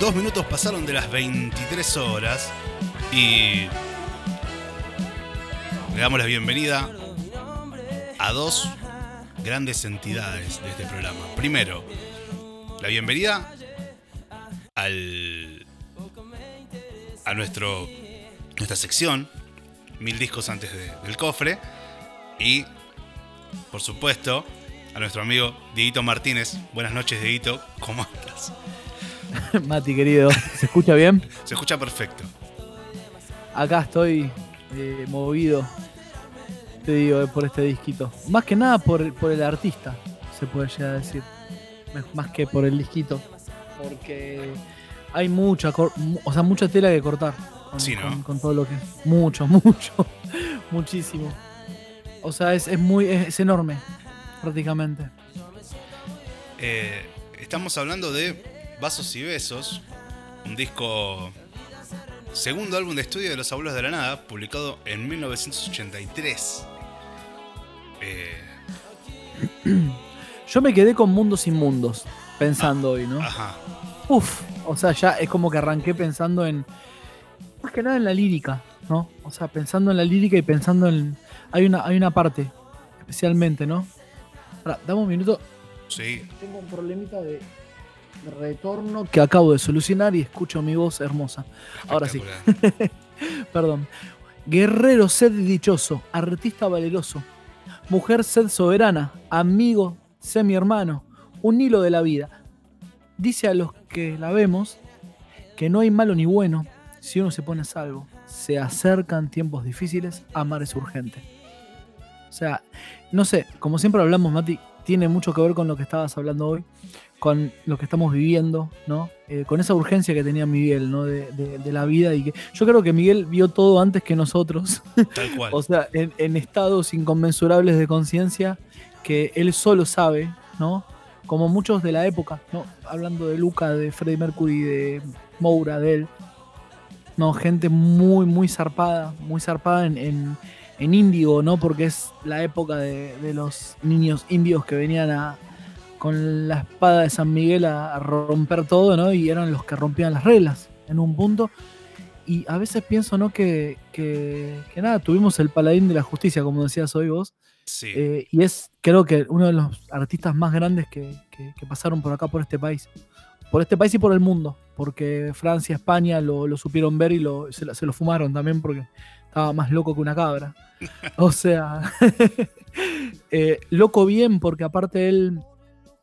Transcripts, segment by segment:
Dos minutos pasaron de las 23 horas y le damos la bienvenida a dos grandes entidades de este programa. Primero, la bienvenida al a nuestro nuestra sección mil discos antes del cofre y por supuesto a nuestro amigo Dieguito Martínez. Buenas noches, Dieguito. ¿Cómo estás? Mati, querido, ¿se escucha bien? Se escucha perfecto. Acá estoy eh, movido, te digo, por este disquito. Más que nada por, por el artista, se puede llegar a decir. Más que por el disquito. Porque hay mucha, o sea, mucha tela que cortar. Con, sí, ¿no? con, todo lo que es. Mucho, mucho, muchísimo. O sea, es, muy, es, enorme, prácticamente. Eh, estamos hablando de Vasos y Besos, un disco, segundo álbum de estudio de Los Abuelos de la Nada, publicado en 1983. Eh, Yo me quedé con Mundos Inmundos, pensando ah, hoy, ¿no? Ajá. Uf, o sea, ya es como que arranqué pensando en, más que nada en la lírica, ¿no? O sea, pensando en la lírica y pensando en, hay una, hay una parte, especialmente, ¿no? Ahora, dame un minuto. Sí. Tengo un problemita de, retorno que acabo de solucionar y escucho mi voz hermosa. Ahora sí. Perdón. Guerrero sed dichoso, artista valeroso, mujer sed soberana, amigo sé mi hermano, un hilo de la vida. Dice a los que la vemos que no hay malo ni bueno si uno se pone a salvo. Se acercan tiempos difíciles, amar es urgente. O sea, no sé, como siempre hablamos, Mati, tiene mucho que ver con lo que estabas hablando hoy con lo que estamos viviendo, ¿no? Eh, con esa urgencia que tenía Miguel, ¿no? De, la vida y que yo creo que Miguel vio todo antes que nosotros. Tal cual. o sea, en, estados inconmensurables de conciencia que él solo sabe, ¿no? Como muchos de la época, ¿no? Hablando de Luca, de Freddie Mercury, de Moura, de él. No, gente muy, muy zarpada, muy zarpada en, en, en índigo, ¿no? Porque es la época de, de los niños indios que venían a, con la espada de San Miguel a, romper todo, ¿no? Y eran los que rompían las reglas en un punto. Y a veces pienso, ¿no? Que, que, nada, tuvimos el paladín de la justicia, como decías hoy vos. Sí. Eh, y es, creo que uno de los artistas más grandes que, pasaron por acá, por este país. Por este país y por el mundo. Porque Francia, España lo, supieron ver y lo, se, lo fumaron también porque estaba más loco que una cabra. O sea, eh, loco bien porque aparte él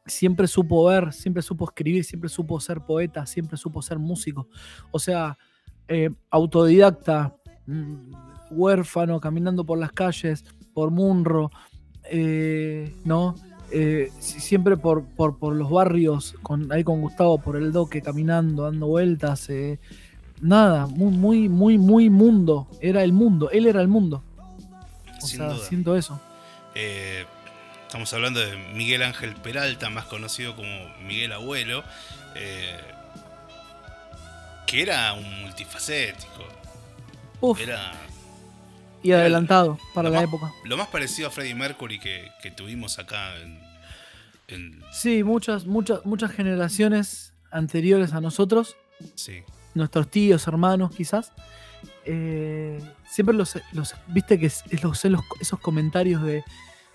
siempre supo ver, siempre supo escribir, siempre supo ser poeta, siempre supo ser músico. O sea, eh, autodidacta, mm, huérfano, caminando por las calles, por Munro, eh, ¿no? Eh, siempre por, por, los barrios, con, ahí con Gustavo, por el doque, caminando, dando vueltas. nada, muy, muy, muy, muy mundo. Era el mundo, él era el mundo. O sea, siento eso. Estamos hablando de Miguel Ángel Peralta, más conocido como Miguel Abuelo, eh, que era un multifacético. Uf. y adelantado para la época. Lo más parecido a Freddie Mercury que, tuvimos acá en, Sí, muchas, muchas, muchas generaciones anteriores a nosotros. Sí. Nuestros tíos, hermanos, quizás. Eh, siempre los, los, viste que es, esos comentarios de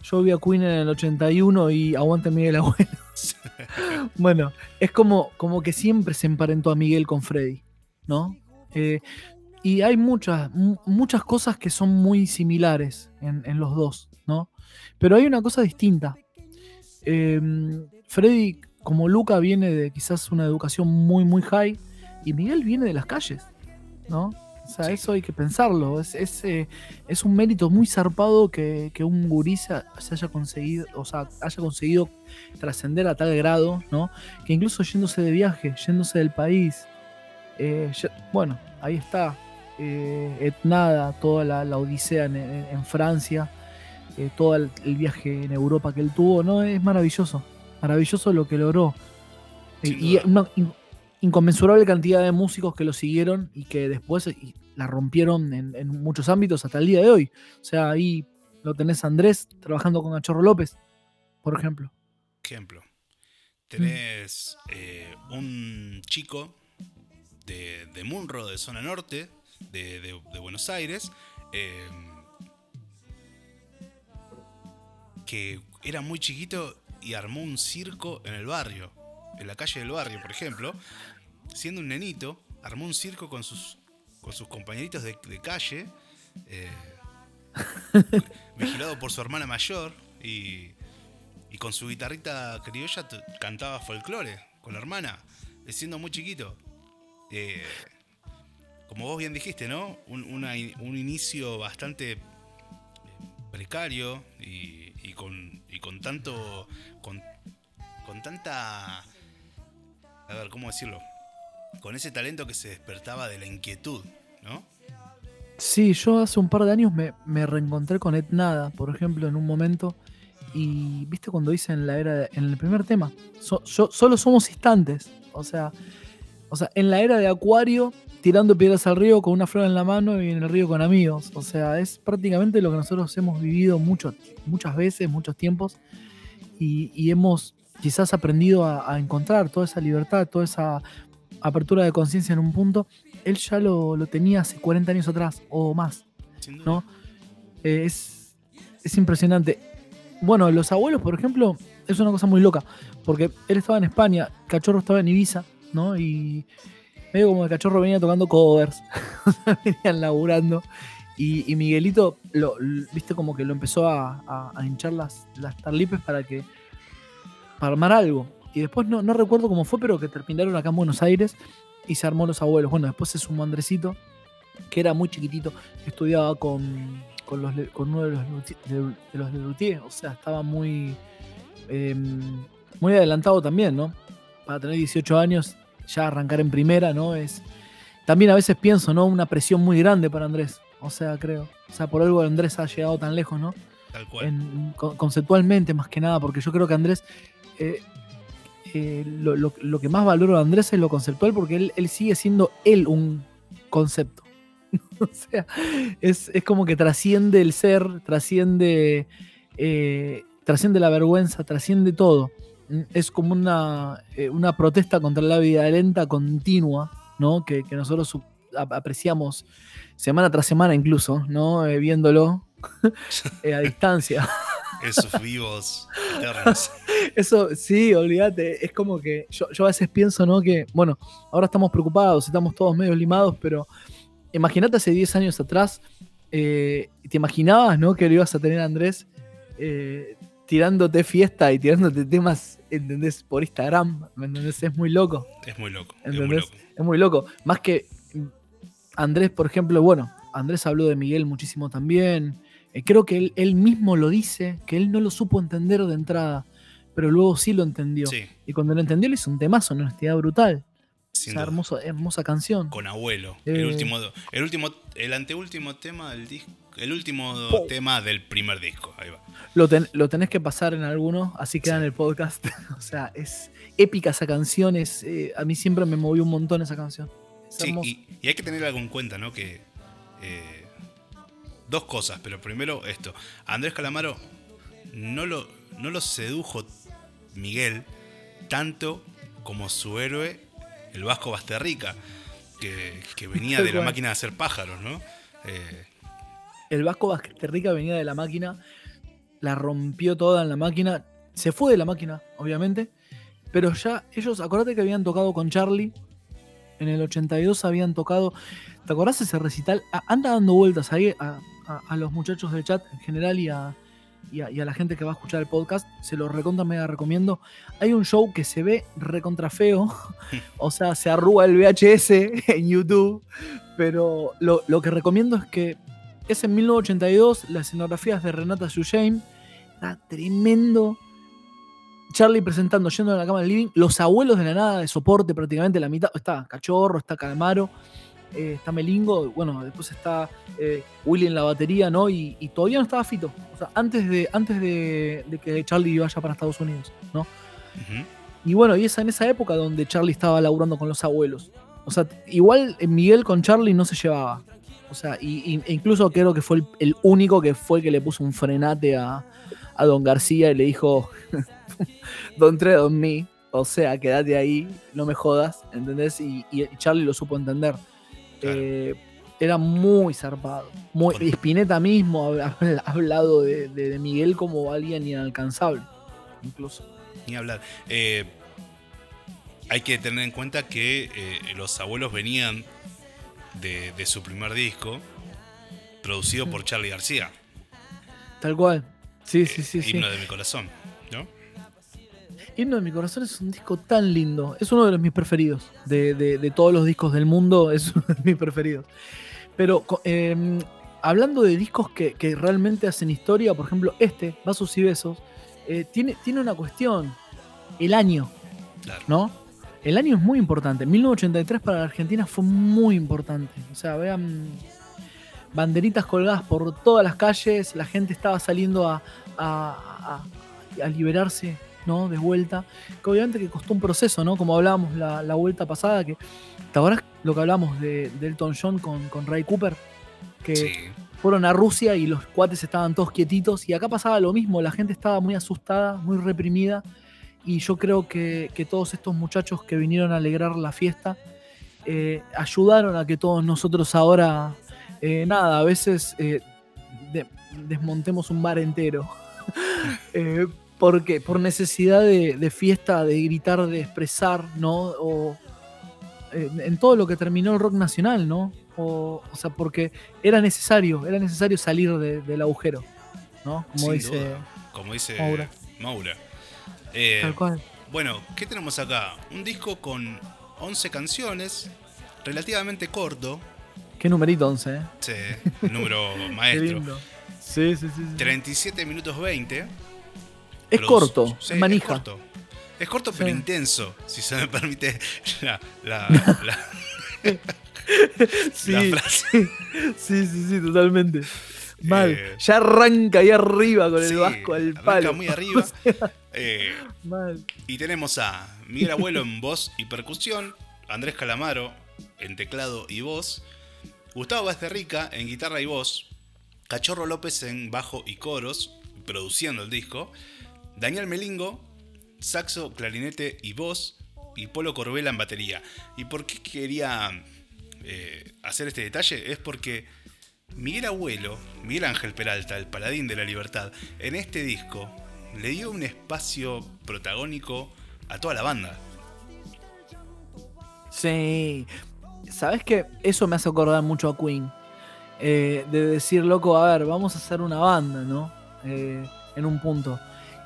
yo vi a Queen en el 81 y aguante Miguel Abuelo. bueno, es como, como que siempre se emparentó a Miguel con Freddy, ¿no? Eh, y hay muchas, muchas cosas que son muy similares en, los dos, ¿no? Pero hay una cosa distinta. Em, Freddy, como Luca, viene de quizás una educación muy, muy high, y Miguel viene de las calles, ¿no? O sea, eso hay que pensarlo. Es, es, eh, es un mérito muy zarpado que, un gurí se, haya conseguido, o sea, haya conseguido trascender a tal grado, ¿no? Que incluso yéndose de viaje, yéndose del país. Eh, bueno, ahí está. Eh, Etnada, toda la, odisea en, Francia, todo el, viaje en Europa que él tuvo, ¿no? Es maravilloso. Maravilloso lo que logró. y inconmensurable cantidad de músicos que lo siguieron y que después la rompieron en, muchos ámbitos hasta el día de hoy. O sea, ahí lo tenés Andrés trabajando con Achorro López, por ejemplo. Ejemplo. Tenés eh, un chico de, de Munro, de zona norte, de, de- Buenos Aires, eh, que era muy chiquito y armó un circo en el barrio, en la calle del barrio, por ejemplo. Siendo un nenito, armó un circo con sus, con sus compañeritos de, de calle, eh, vigilado por su hermana mayor y, y con su guitarrita criolla cantaba folclore con la hermana, siendo muy chiquito. Eh, como vos bien dijiste, ¿no? Un, una un inicio bastante eh, precario y, y con, y con tanto. Con, con tanta. A ver, ¿cómo decirlo? Con ese talento que se despertaba de la inquietud, ¿no? Sí, yo hace un par de años me, me reencontré con Ed Nada, por ejemplo, en un momento. Y viste cuando dicen la era de- en el primer tema, yo- solo somos instantes. O sea, o sea, en la era de Acuario, tirando piedras al río con una flor en la mano y en el río con amigos. O sea, es prácticamente lo que nosotros hemos vivido mucho, muchas veces, muchos tiempos. Y, y hemos quizás aprendido a encontrar toda esa libertad, toda esa apertura de conciencia en un punto. Él ya lo, lo tenía hace 40 años atrás o más. ¿no? Eh, es, es impresionante. Bueno, los abuelos, por ejemplo, es una cosa muy loca, porque él estaba en España, Cachorro estaba en Ibiza, ¿no? Y medio como el Cachorro venía tocando covers, venían laburando, y, y Miguelito, lo, viste, como que lo empezó a, a- a hinchar las, las tarlipes para que, para armar algo. Y después no, no recuerdo cómo fue, pero que terminaron acá en Buenos Aires y se armó los abuelos. Bueno, después se sumó Andresito, que era muy chiquitito, estudiaba con, con, los, con uno de los, de, de los Lelutier, o sea, estaba muy, eh, muy adelantado también, ¿no? Para tener 18 años, ya arrancar en primera, ¿no? Es, también a veces pienso, ¿no? Una presión muy grande para Andrés, o sea, creo. O sea, por algo Andrés ha llegado tan lejos, ¿no? Tal cual. en- con- conceptualmente más que nada, porque yo creo que Andrés, eh, eh, lo, lo- que más valoro de Andrés es lo conceptual, porque él, él sigue siendo él un concepto. o sea, es, es como que trasciende el ser, trasciende, eh, trasciende la vergüenza, trasciende todo. Es como una, eh, una protesta contra la vida lenta continua, ¿no? Que, que nosotros apreciamos semana tras semana incluso, ¿no? Viéndolo a distancia. Esos vivos eternos. Eso, sí, olvídate. Es como que yo, yo a veces pienso, ¿no? Que, bueno, ahora estamos preocupados, estamos todos medio limados, pero imagínate hace 10 años atrás, eh, ¿te imaginabas, ¿no? Que lo ibas a tener a Andrés eh, tirándote fiesta y tirándote temas, ¿entendés? Por Instagram, ¿me entendés? Es muy loco. Es muy loco. Es muy ¿Entendés? loco. Es muy loco. Más que mm, Andrés, por ejemplo, bueno, Andrés habló de Miguel muchísimo también. Eh, creo que él, él mismo lo dice, que él no lo supo entender de entrada, pero luego sí lo entendió. Sí, Y cuando lo entendió le hizo un temazo, una honestidad brutal. sin hermoso, hermosa canción. Con abuelo. Eh. El último, el último, el anteúltimo tema del disco. El último tema del primer disco. Ahí va. Lo, ten- lo tenés que pasar en alguno, así queda Sí. en el podcast. o sea, es épica esa canción. Es, eh, a mí siempre me movió un montón esa canción. Es Sí, y, y hay que tener algo en cuenta, ¿no? Que. eh, dos cosas, pero primero esto. A Andrés Calamaro no lo, no lo sedujo Miguel tanto como su héroe, el Vasco Basterrica, que, que venía de la máquina de hacer pájaros, ¿no? Eh, El Vasco Basterrica venía de la máquina, la rompió toda en la máquina, se fue de la máquina, obviamente, pero ya ellos, acordate que habían tocado con Charlie, en el 82 habían tocado, ¿te acordás ese recital? Anda dando vueltas ahí a, a- a los muchachos del chat en general y a, y, a, y a la gente que va a escuchar el podcast, se lo recontra mega recomiendo. Hay un show que se ve recontra feo, o sea, se arruga el VHS en YouTube, pero lo, lo que recomiendo es que es en 1982, la escenografía es de Renata Sujain. Está tremendo. Charlie presentando, yendo a la cama del living. Los abuelos de la nada de soporte, prácticamente la mitad. Está Cachorro, está Calamaro, eh, está Melingo. Bueno, después está eh, Willy en la batería, ¿no? Y, y todavía no estaba Fito. O sea, antes de, antes de, de que Charlie vaya para Estados Unidos, ¿no? Y bueno, y es en esa época donde Charlie estaba laburando con los abuelos. O sea, igual eh, Miguel con Charlie no se llevaba. O sea, y, y- e incluso creo que fue el, el único que fue que le puso un frenate a, a Don García y le dijo, Don't tread on me. O sea, quédate ahí, no me jodas, ¿entendés? Y, y Charlie lo supo entender. Claro. Eh, era muy zarpado. Muy, Spinetta mismo ha, ha hablado de, de- de Miguel como alguien inalcanzable. Incluso. Ni hablar. Eh, hay que tener en cuenta que eh, los abuelos venían de, de su primer disco, producido por Charlie García. Tal cual. Sí, sí, sí, sí. Himno de mi corazón. ¿no? Himno de mi corazón es un disco tan lindo. Es uno de los mis preferidos. De, de- de todos los discos del mundo, es uno de mis preferidos. Pero eh, hablando de discos que, que realmente hacen historia, por ejemplo, este, Vasos y Besos, eh, tiene, tiene una cuestión. El año, Claro. ¿no? El año es muy importante. 1983 para la Argentina fue muy importante. O sea, vean banderitas colgadas por todas las calles, la gente estaba saliendo a, a- a- a liberarse, ¿no? De vuelta. Que obviamente que costó un proceso, ¿no? Como hablábamos la, la vuelta pasada, que ¿te acordás lo que hablamos de, de Elton John con, con Ray Cooper? Que Sí. fueron a Rusia y los cuates estaban todos quietitos. Y acá pasaba lo mismo, la gente estaba muy asustada, muy reprimida. Y yo creo que, que todos estos muchachos que vinieron a alegrar la fiesta eh, ayudaron a que todos nosotros ahora, eh, nada, a veces eh, de- desmontemos un bar entero. Porque por necesidad de, de fiesta, de gritar, de expresar, ¿no? O en todo lo que terminó el rock nacional, ¿no? O, o sea, porque era necesario, era necesario salir de- del agujero, ¿no? Como Sin dice duda. Como dice Maura. Maura. Eh, tal cual. bueno, ¿qué tenemos acá? Un disco con 11 canciones, relativamente corto. Qué numerito 11, ¿eh? Sí, el número Qué maestro. lindo. Sí, sí, sí. sí. 37 minutos 20. Es Produce- corto, sí, es manija. Es corto, Es corto pero intenso, si se me permite la, la- la- Sí, la frase. sí, sí, sí, totalmente. Mal. Eh, ya arranca ahí arriba con Sí, el vasco al arranca palo. muy arriba. O sea, Eh, mal. y tenemos a Miguel Abuelo en voz y percusión, Andrés Calamaro en teclado y voz, Gustavo Vaz de Rica en guitarra y voz, Cachorro López en bajo y coros, produciendo el disco, Daniel Melingo, saxo, clarinete y voz, y Polo Corbela en batería. ¿Y por qué quería eh, hacer este detalle? Es porque Miguel Abuelo, Miguel Ángel Peralta, el paladín de la libertad, en este disco le dio un espacio protagónico a toda la banda. Sí. ¿Sabes qué? Eso me hace acordar mucho a Queen. Eh, de decir, loco, a ver, vamos a hacer una banda, ¿no? Eh, en un punto.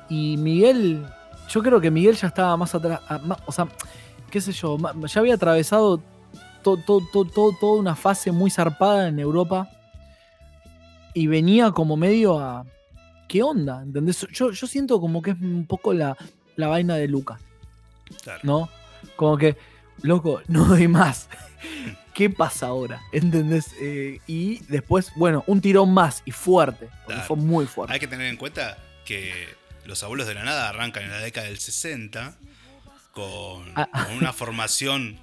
Y Miguel, yo creo que Miguel ya estaba más atrás. a- ma- o sea, qué sé yo, ya había atravesado to- to- to- toda una fase muy zarpada en Europa. Y venía como medio a. ¿Qué onda? ¿Entendés? Yo, yo siento como que es un poco la, la vaina de Luca. Claro. ¿no? Como que, loco, no doy más. ¿Qué pasa ahora? ¿Entendés? Eh, y después, bueno, un tirón más y fuerte. Porque Claro. fue muy fuerte. Hay que tener en cuenta que Los Abuelos de la Nada arrancan en la década del 60 con, Ah. con una formación,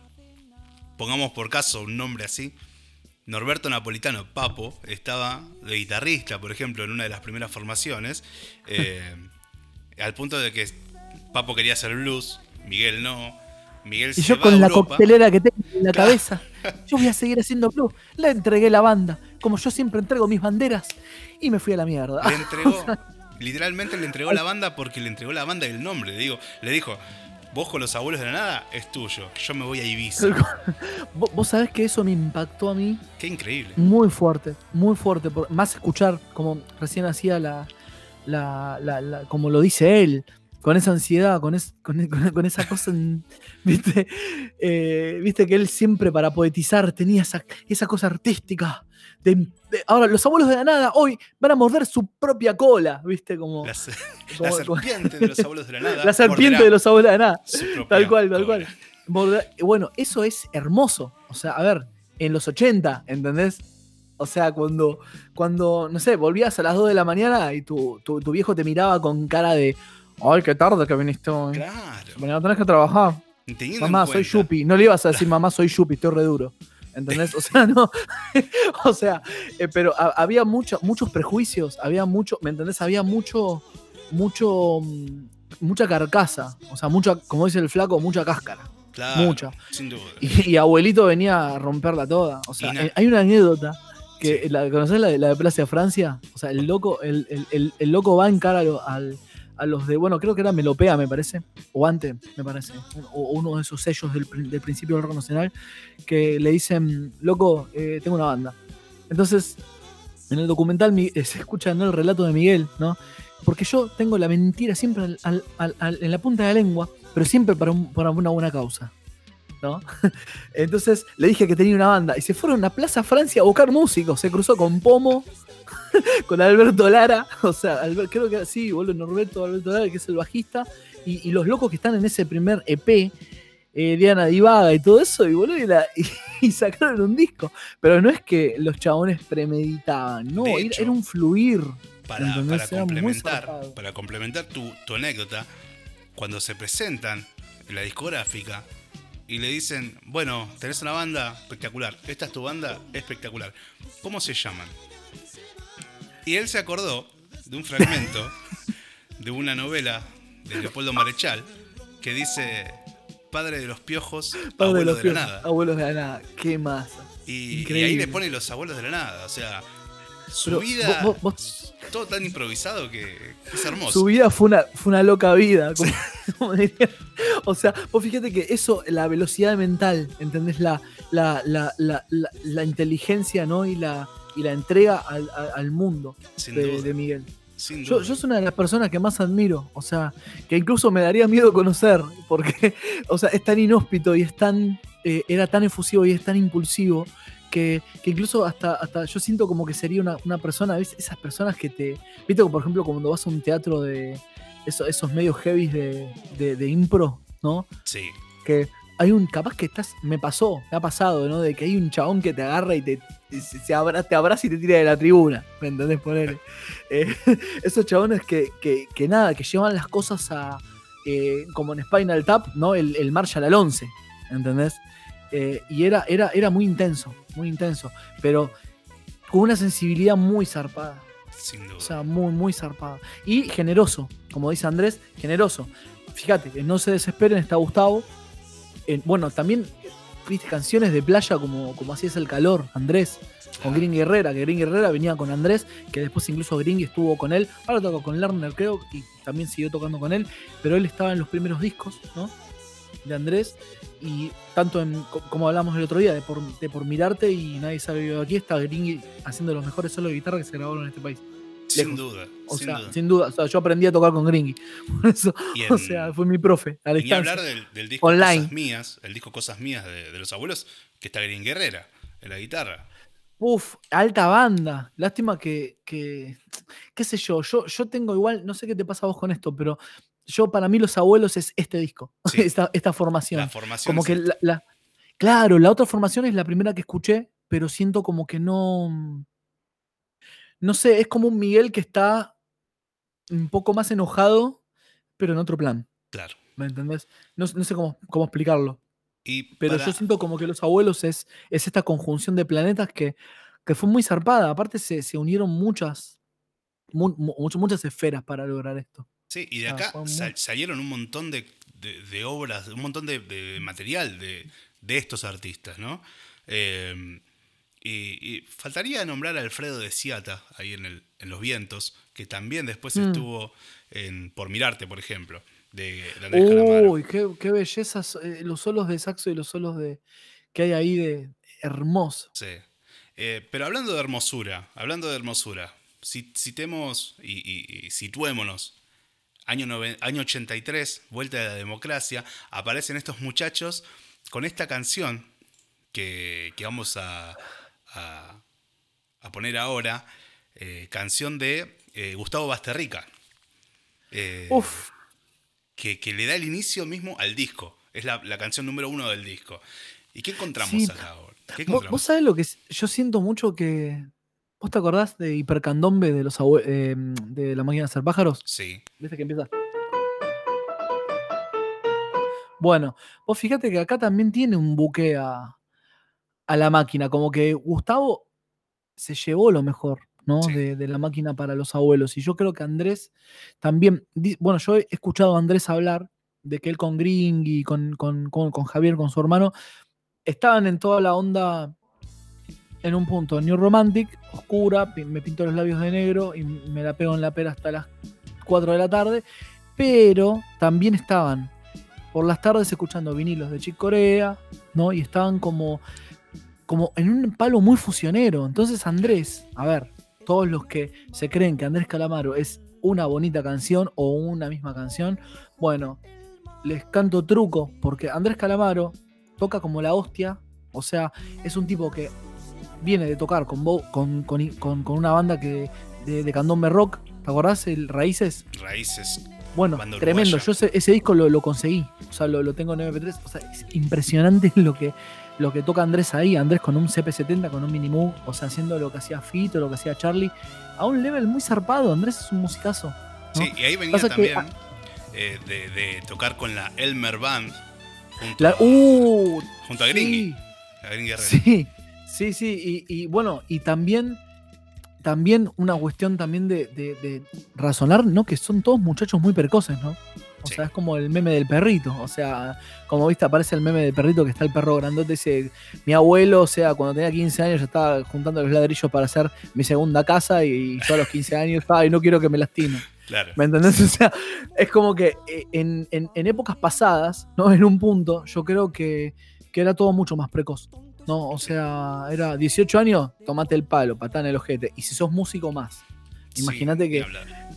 pongamos por caso un nombre así. Norberto Napolitano, Papo, estaba de guitarrista, por ejemplo, en una de las primeras formaciones, eh, al punto de que Papo quería hacer blues, Miguel no, Miguel Y se yo va con a la coctelera que tengo en la Claro. cabeza, yo voy a seguir haciendo blues. Le entregué la banda, como yo siempre entrego mis banderas, y me fui a la mierda. Le entregó, literalmente le entregó la banda porque le entregó la banda y el nombre. Le, digo, le dijo, vos con los abuelos de la nada es tuyo, yo me voy a Ibiza. Vos, sabés que eso me impactó a mí Qué increíble. muy fuerte, muy fuerte. por- más escuchar, como recién hacía la, la, la- la- como lo dice él, con esa ansiedad, con, es- con, con- con esa cosa, en- ¿viste? Eh, viste que él siempre para poetizar tenía esa, esa cosa artística. De, de- ahora, los abuelos de la nada hoy van a morder su propia cola, ¿viste? Como, La, se- como- la serpiente de los abuelos de la nada. la serpiente de los abuelos de la nada. Tal cual, tal cual. Morder- Bueno, eso es hermoso. O sea, a ver, en los 80, ¿entendés? O sea, cuando, cuando no sé, volvías a las 2 de la mañana y tu, tu, tu viejo te miraba con cara de, ay, qué tarde que viniste hoy. Claro. Mañana tenés que trabajar. Teniendo Mamá, soy Yupi. No le ibas a decir, mamá, soy Yupi, estoy re duro. ¿Entendés? O sea, no. o sea, eh, pero ha- había mucho, muchos prejuicios, había mucho, ¿me entendés? Había mucho, mucho mm, mucha carcasa. O sea, mucha, como dice el flaco, mucha cáscara. Claro, Mucha. Sin duda. Y, y abuelito venía a romperla toda. O sea, eh, hay una anécdota que Sí. la ¿conocés la de la de Plaza Francia? O sea, el loco, el, el- el- el loco va en cara al- a los de, bueno, creo que era Melopea, me parece, o antes, me parece, o uno de esos sellos del, del principio del rock nacional, que le dicen, loco, eh, tengo una banda. Entonces, en el documental eh, se escucha ¿no? el relato de Miguel, ¿no? Porque yo tengo la mentira siempre en la punta de la lengua, pero siempre para, un- para una buena causa. ¿no? Entonces le dije que tenía una banda y se fueron a Plaza Francia a buscar músicos. Se cruzó con Pomo, con Alberto Lara, o sea, Albert- creo que sí, boludo, Norberto Alberto Lara, que es el bajista, y, y los locos que están en ese primer EP, eh, Diana Divaga y todo eso, y boludo, y, la- y sacaron un disco. Pero no es que los chabones premeditaban, no, era, hecho, era un fluir. para, complementar, para complementar tu, tu anécdota, cuando se presentan en la discográfica y le dicen, bueno, tenés una banda espectacular, esta es tu banda espectacular, ¿cómo se llaman? Y él se acordó de un fragmento de una novela de Leopoldo Marechal que dice, padre de los piojos, Padre abuelo los de la nada. Abuelos de la nada, qué masa. Y, y ahí le pone los abuelos de la nada, o sea, su Pero vida, vos- vos- todo tan improvisado que es hermoso. Su vida fue una, fue una loca vida. como- como diría. O sea, vos fíjate que eso, la velocidad mental, ¿entendés? La, la, la, la, la- la inteligencia, ¿no? Y la, y la entrega al, mundo de, Miguel. Yo, yo soy una de las personas que más admiro, o sea, que incluso me daría miedo conocer, porque, o sea, es tan inhóspito y es tan, eh, era tan efusivo y es tan impulsivo, que, que incluso hasta, hasta yo siento como que sería una, una persona, ¿ves? Esas personas que te, viste, por ejemplo, cuando vas a un teatro de esos, esos medios heavy de, de, de impro, ¿no? Sí. que hay un, capaz que estás, me pasó, me ha pasado, ¿no? De que hay un chabón que te agarra y te- se, se abra- te abraza y te tira de la tribuna, ¿me entendés? Poner esos chabones que, que, que nada, que llevan las cosas a, eh, como en Spinal Tap, ¿no? El, el Marshall al 11, ¿entendés? Eh, y era, era, era muy intenso, muy intenso, pero con una sensibilidad muy zarpada. Sin duda. O sea, muy, muy zarpado. Y generoso, como dice Andrés, generoso. Fíjate, no se desesperen, está Gustavo. Eh, bueno, también, viste, canciones de playa como, como así es el calor, Andrés, con Claro. Gringy Herrera, que Gringy Herrera venía con Andrés, que después incluso Gringy estuvo con él, ahora toca con Lerner creo, y también siguió tocando con él, pero él estaba en los primeros discos, ¿no? De Andrés, y tanto en, co- como hablamos el otro día, de por, de por mirarte y nadie sabe vivo aquí, está Gringy haciendo los mejores solos de guitarra que se grabaron en este país. Sin duda. O sin sea, duda. sin duda, o sea, yo aprendí a tocar con Gringy. Por eso, o sea, fue mi profe, a Y hablar del, del disco Online. Cosas Mías, el disco Cosas Mías de, de los abuelos, que está Green Guerrera en la guitarra. Uf, alta banda. Lástima que, que- qué sé yo, yo, yo tengo igual, no sé qué te pasa a vos con esto, pero yo para mí los abuelos es este disco, Sí. esta, esta formación. La formación. como que esta. la, la- claro, la otra formación es la primera que escuché, pero siento como que no, no sé, es como un Miguel que está un poco más enojado, pero en otro plan, Claro. ¿me entendés? No, no sé cómo, cómo explicarlo. Y Pero para- yo siento como que los abuelos es, es esta conjunción de planetas que, que fue muy zarpada. Aparte se, se unieron muchas, mu- mu- much- muchas esferas para lograr esto. Sí, y de Ah, acá sal- salieron un montón de, de- de obras, un montón de, de material de, de estos artistas, ¿no? Eh, y, y faltaría nombrar a Alfredo de Ciata ahí en, el, en Los Vientos, que también después Mm. estuvo en Por Mirarte, por ejemplo, de, Andrés. Uy, qué, qué bellezas eh, los solos de saxo y los solos de que hay ahí de hermoso. Sí. Eh, pero hablando de hermosura, hablando de hermosura, ci- citemos y, y- y situémonos. Año, año 83, vuelta de la democracia, aparecen estos muchachos con esta canción que, que vamos a, a- a poner ahora, eh, canción de eh, Gustavo Basterrica, eh, Uf, que, que le da el inicio mismo al disco. Es la, la canción número uno del disco. ¿Y qué encontramos Sí. acá ahora? ¿Qué vos, encontramos? vos sabés lo que es? yo siento mucho que. ¿Vos te acordás de Hipercandombe de los eh, de la máquina de hacer pájaros? Sí. ¿Viste que empieza? Bueno, vos fíjate que acá también tiene un buque a, a la máquina, como que Gustavo se llevó lo mejor. ¿no? Sí. De, de la máquina para los abuelos. Y yo creo que Andrés también, bueno, yo he escuchado a Andrés hablar de que él con Gringy, con, con, con, con Javier, con su hermano, estaban en toda la onda en un punto New Romantic, oscura, me pinto los labios de negro y me la pego en la pera hasta las 4 de la tarde, pero también estaban por las tardes escuchando vinilos de Chick Corea, ¿no? Y estaban como, como en un palo muy fusionero. Entonces Andrés, a ver, todos los que se creen que Andrés Calamaro es una bonita canción o una misma canción, bueno, les canto truco, porque Andrés Calamaro toca como la hostia, o sea, es un tipo que viene de tocar con, con, con- con- con una banda que de, de candombe rock, ¿te acordás? El Raíces. Raíces. Bueno, tremendo. Yo ese, ese disco lo, lo conseguí. O sea, lo, lo tengo en MP3. O sea, es impresionante lo que, lo que toca Andrés ahí. Andrés con un CP70, con un Minimoo. O sea, haciendo lo que hacía Fito, lo que hacía Charlie. A un level muy zarpado. Andrés es un musicazo. ¿no? Sí, y ahí venía Pasa que- también eh, de, de tocar con la Elmer Band junto, La- a, uh, junto a. Gringy. A Gringy Herrera. Sí, sí, sí. Y, y bueno, y también, también una cuestión también de, de- de razonar, ¿no? Que son todos muchachos muy precoces, ¿no? O Sí. sea, es como el meme del perrito. O sea, como viste, aparece el meme del perrito que está el perro grandote. Dice, mi abuelo, o sea, cuando tenía 15 años ya estaba juntando los ladrillos para hacer mi segunda casa y yo a los 15 años, ay, no quiero que me lastimen. Claro. ¿Me entendés? O sea, es como que eh, en, en- en épocas pasadas, ¿no? En un punto, yo creo que, que era todo mucho más precoz. ¿no? O sea, era 18 años, tomate el palo, patá en el ojete. Y si sos músico más, Imagínate que-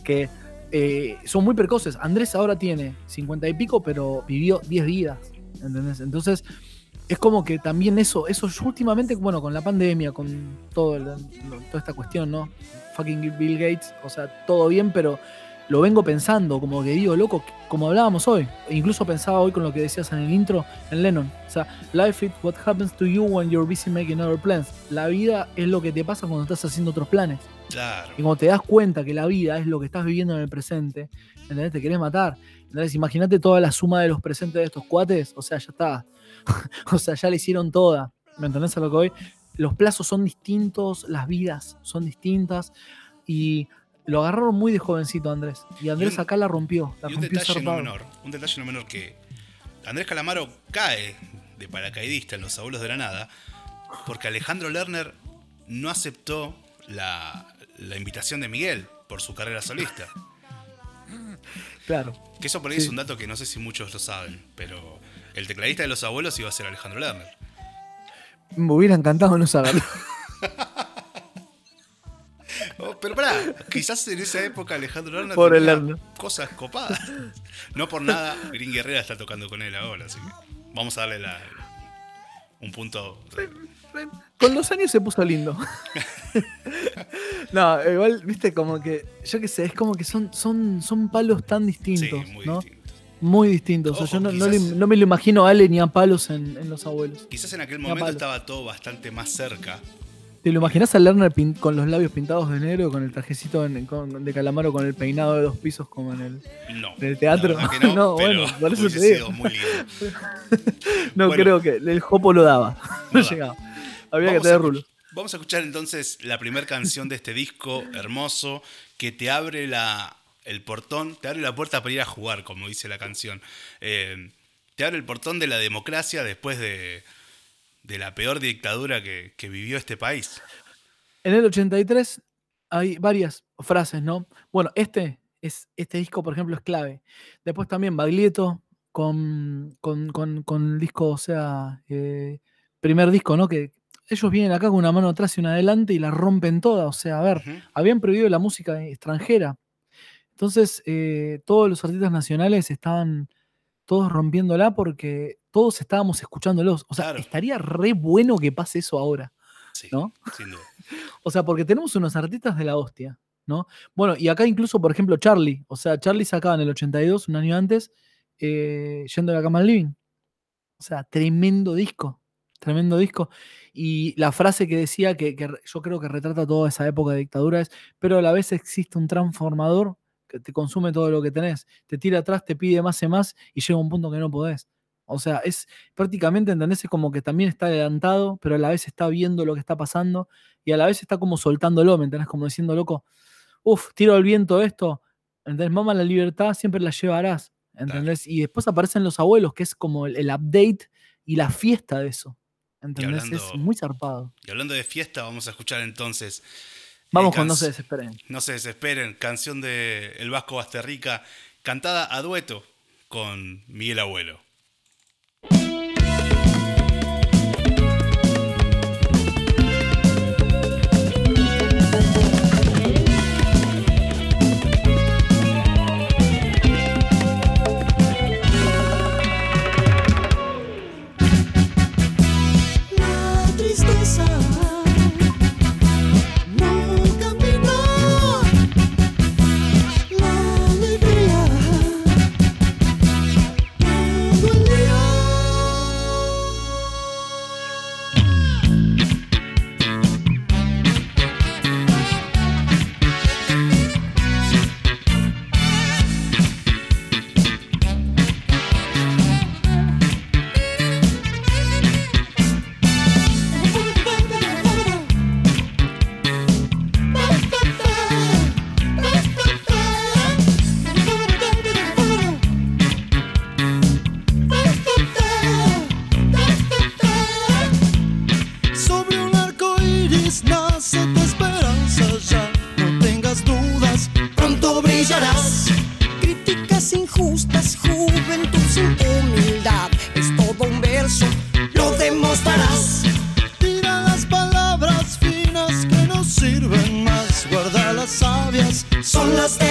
que eh, son muy precoces. Andrés ahora tiene 50 y pico, pero vivió 10 días. ¿Entendés? Entonces, es como que también eso, eso últimamente, bueno, con la pandemia, con todo el- toda esta cuestión, ¿no? Fucking Bill Gates, o sea, todo bien, pero lo vengo pensando, como que digo, loco, como hablábamos hoy, e incluso pensaba hoy con lo que decías en el intro, en Lennon, o sea, life is what happens to you when you're busy making other plans. La vida es lo que te pasa cuando estás haciendo otros planes. Claro. Y cuando te das cuenta que la vida es lo que estás viviendo en el presente, ¿entendés? Te querés matar. ¿entendés? Imagínate toda la suma de los presentes de estos cuates, o sea, ya está. o sea, ya la hicieron toda. ¿Me entendés a lo que voy? Los plazos son distintos, las vidas son distintas. Y lo agarraron muy de jovencito Andrés. Y Andrés un- acá la rompió. La Y un rompió detalle no menor, un detalle no menor que Andrés Calamaro cae de paracaidista en Los Abuelos de la Nada porque Alejandro Lerner no aceptó la, la invitación de Miguel por su carrera solista. Claro. Que eso por ahí Sí. es un dato que no sé si muchos lo saben, pero el tecladista de Los Abuelos iba a ser Alejandro Lerner. Me hubiera encantado no saberlo. Oh, pero pará, quizás en esa época Alejandro Lerner Pobre tenía Lerner. cosas copadas. No por nada, Green Guerrera está tocando con él ahora, así que vamos a darle la- un punto. Con los años se puso lindo. no, igual, viste, como que, yo qué sé, es como que son, son, son palos tan Sí, distintos, muy ¿no? distinto. Muy distintos. O sea, yo no, no le- quizás- no me lo imagino a Ale ni a palos en, en los abuelos. Quizás en aquel momento estaba todo bastante más cerca. ¿Te lo imaginas a Lerner con los labios pintados de negro, con el trajecito en- con- de calamaro, con el peinado de dos pisos como en el... No. ¿Del teatro? que no, No, pero bueno, por eso te digo. sido muy lindo. No Bueno. creo que el jopo lo daba. No, llegaba. Había que tener rulo. Vamos a escuchar entonces la primera canción de este disco hermoso que te abre la, el portón, te abre la puerta para ir a jugar, como dice la canción. Eh, te abre el portón de la democracia después de, de la peor dictadura que, que vivió este país. En el 83 hay varias frases, ¿no? Bueno, este, es, este disco, por ejemplo, es clave. Después también Baglietto con, con, con- con el disco, o sea, eh, primer disco, ¿no? Que ellos vienen acá con una mano atrás y una adelante y la rompen toda. O sea, a ver, habían prohibido la música extranjera. Entonces, eh, todos los artistas nacionales estaban todos rompiéndola porque todos estábamos escuchándolos. O sea, Claro. estaría re bueno que pase eso ahora. Sí, ¿No? sin duda. O sea, porque tenemos unos artistas de la hostia, ¿no? Bueno, y acá incluso, por ejemplo, Charlie. O sea, Charlie sacaba en el 82, un año antes, eh, Yendo de la cama al living. O sea, tremendo disco. Tremendo disco. Y la frase que decía, que, que yo creo que retrata toda esa época de dictadura es, pero a la vez existe un transformador que te consume todo lo que tenés. Te tira atrás, te pide más y más y llega un punto que no podés. O sea, es prácticamente, ¿entendés? Es como que también está adelantado, pero a la vez está viendo lo que está pasando y a la vez está como soltándolo, ¿me entendés? Como diciendo, loco, uff, tiro al viento esto, ¿entendés? Mamá, la libertad siempre la llevarás, ¿entendés? Y después aparecen los abuelos, que es como el, el update y la fiesta de eso, ¿entendés? es muy zarpado. Y hablando de fiesta, vamos a escuchar entonces. Vamos eh, con No se desesperen. No se desesperen, canción de El Vasco Basterrica, cantada a dueto con Miguel Abuelo. Tira las palabras finas que no sirven más. Guarda las sabias, son las de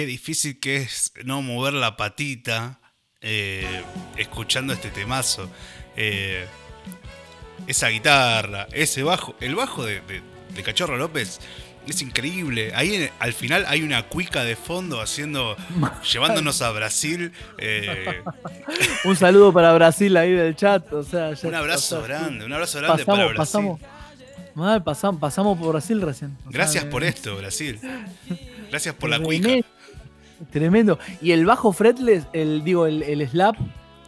qué difícil que es no mover la patita eh, escuchando este temazo. Eh, esa guitarra, ese bajo, el bajo de, de, de Cachorro López es increíble. Ahí en- al final hay una cuica de fondo haciendo, llevándonos a Brasil. eh, Un saludo para Brasil ahí del chat. O sea, ya- un abrazo o sea, grande, un abrazo grande para Pasamos, Brasil. pasamos. Pasamos, pasamos por Brasil recién. O Gracias eh, por esto, Brasil. Gracias por la cuica. tremendo, Tremendo. Y el bajo fretless, el, digo, el, el slap.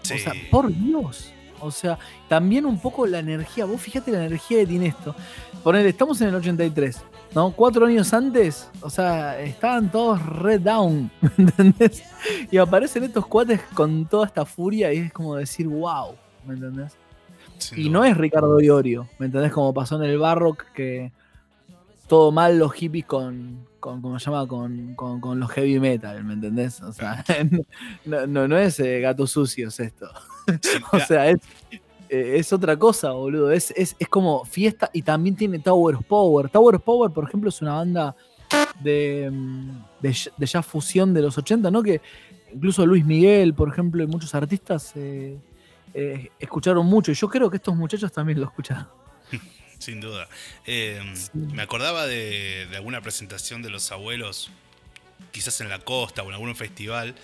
Sí. O sea, por Dios. O sea, también un poco la energía. Vos fíjate la energía que tiene esto. Poner, estamos en el 83, ¿no? Cuatro años antes, o sea, estaban todos red down, ¿me entendés? Y aparecen estos cuates con toda esta furia y es como decir, wow, ¿me entendés? sin Y duda. no es Ricardo Iorio, ¿me entendés? Como pasó en el Barrock, que todo mal los hippies con, con ¿cómo se llama? Con, con- con los heavy metal, ¿me entendés? O sea, no, no, no es eh, gatos sucios esto. O sea, es, eh, es otra cosa, boludo. Es, es, es como fiesta y también tiene Tower of Power. Tower of Power, por ejemplo, es una banda de, mm, de, jazz fusión de los 80, ¿no? Que incluso Luis Miguel, por ejemplo, y muchos artistas eh, eh, escucharon mucho. Y yo creo que estos muchachos también lo escucharon. Sin duda. Eh, Me acordaba de, de alguna presentación de los abuelos, quizás en la costa o en algún festival,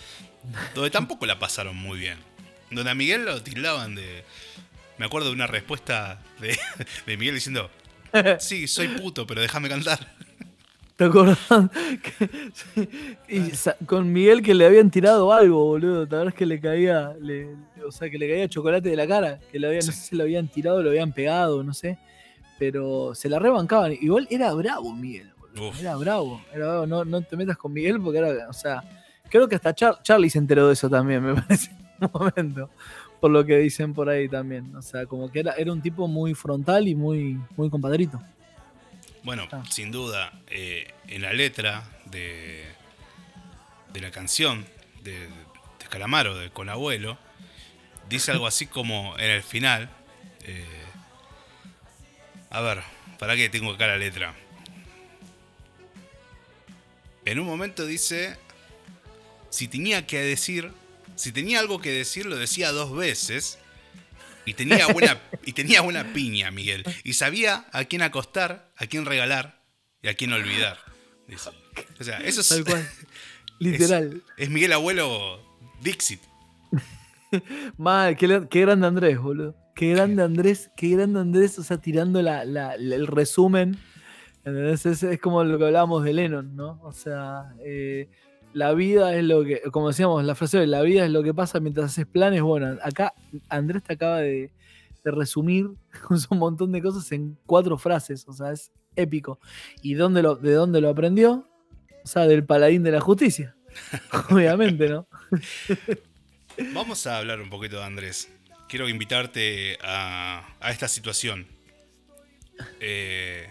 donde tampoco la pasaron muy bien. Donde a Miguel lo tildaban de. Me acuerdo de una respuesta de, de Miguel diciendo: Sí, soy puto, pero déjame cantar. ¿Te acordás? Y con Miguel que le habían tirado algo, boludo. ¿Te acuerdas que le caía, le- o sea, que le caía chocolate de la cara? Que le habían, no sé si lo habían tirado, lo habían pegado, no sé. Pero se la rebancaban. Igual era bravo Miguel, boludo. Uf. Era bravo. Era bravo. No, no te metas con Miguel porque era, o sea, creo que hasta Char- Charlie se enteró de eso también, me parece, momento. Por lo que dicen por ahí también. O sea, como que era, era un tipo muy frontal y muy, muy compadrito. Bueno, Ah. sin duda, eh, en la letra de, de la canción de, de Calamaro, de Con Abuelo, dice algo así como en el final. eh, a ver, ¿para qué tengo acá la letra? En un momento dice, si tenía que decir, si tenía algo que decir, lo decía dos veces. Y tenía buena, y tenía buena piña, Miguel. Y sabía a quién acostar, a quién regalar y a quién olvidar. dice. O sea, eso es, Tal cual. Literal. es Miguel Abuelo Dixit. Mal, qué, grande Andrés, boludo. Qué grande Andrés, qué grande Andrés, o sea, tirando la, la- la- el resumen. ¿entendés? Es, es como lo que hablábamos de Lennon, ¿no? O sea, eh, la vida es lo que, como decíamos, la frase de la vida es lo que pasa mientras haces planes. Bueno, acá Andrés te acaba de, resumir un montón de cosas en cuatro frases, o sea, es épico. ¿Y dónde lo, de dónde lo aprendió? O sea, del paladín de la justicia. Obviamente, ¿no? Vamos a hablar un poquito de Andrés. Quiero invitarte a, a esta situación. Eh,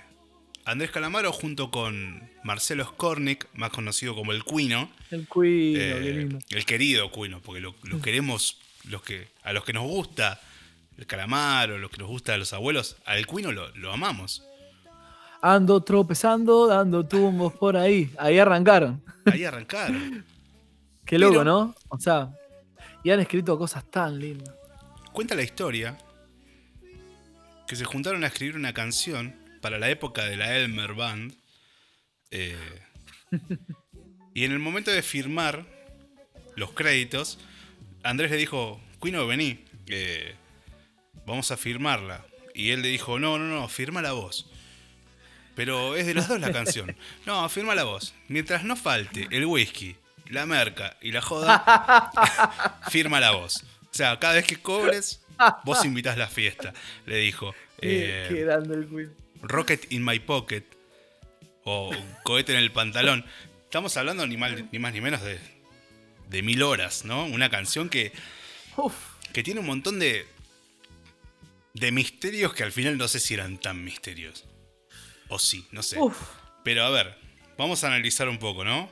Andrés Calamaro junto con Marcelo Skornik, más conocido como el Cuino, El cuino, eh, el querido Cuino, porque lo, lo queremos los que, a los que nos gusta el Calamaro, los que nos gusta a los abuelos, al Cuino lo, lo amamos. Ando tropezando, dando tumbos por ahí. Ahí arrancaron. Ahí arrancaron. Qué loco, Pero- ¿no? O sea, y han escrito cosas tan lindas. Cuenta la historia que se juntaron a escribir una canción para la época de la Elmer Band. eh, y en el momento de firmar los créditos, Andrés le dijo, Cuino, vení, eh, vamos a firmarla. Y él le dijo, no, no, no, firma la voz. Pero es de los dos la canción. No, firma la voz. Mientras no falte el whisky, la merca y la joda, firma la voz. O sea, cada vez que cobres, vos invitas la fiesta, le dijo. Qué, Eh, el Queen. Rocket in my pocket o cohete en el pantalón. Estamos hablando ni, mal- ni más ni menos de, de mil horas, ¿no? Una canción que, Uf, que tiene un montón de, de misterios que al final no sé si eran tan misterios. O sí, no sé. uf. Pero a ver, vamos a analizar un poco, ¿no?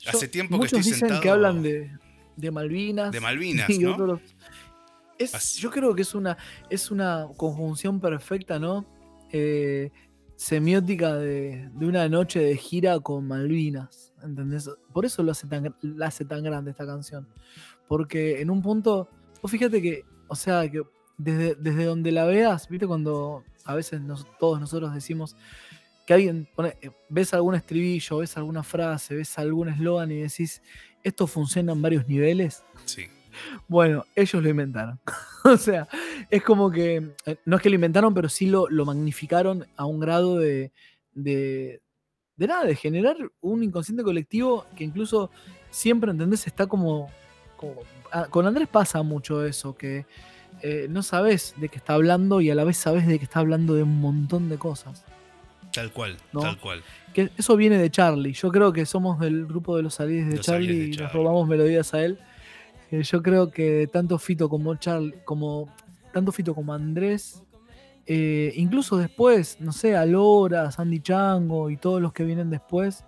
Yo- Hace tiempo que estoy dicen sentado. que hablan de, de Malvinas. De Malvinas, ¿no? Es, yo creo que es una, es una conjunción perfecta, ¿no? Eh, semiótica de, una noche de gira con Malvinas. ¿Entendés? Por eso lo hace tan, la hace tan grande esta canción. Porque en un punto, vos fíjate que, o sea, que desde, desde donde la veas, viste cuando a veces nos- todos nosotros decimos que alguien pone, eh, ves algún estribillo, ves alguna frase, ves algún eslogan y decís, esto funciona en varios niveles. Sí. Bueno, ellos lo inventaron. o sea, es como que, eh, no es que lo inventaron, pero sí lo, lo magnificaron a un grado de, de, de nada, de generar un inconsciente colectivo que incluso siempre, ¿entendés? Está como... como- ah, con Andrés pasa mucho eso, que eh, no sabes de qué está hablando y a la vez sabes de que está hablando de un montón de cosas. Tal cual, ¿No? tal cual. Que eso viene de Charlie. Yo creo que somos del grupo de los aliens de Los Charlie aliens de y nos robamos melodías a él. Eh, yo creo que tanto Fito como Charlie, como tanto Fito como Andrés, eh, incluso después, no sé, Alora, Sandy Chango y todos los que vienen después,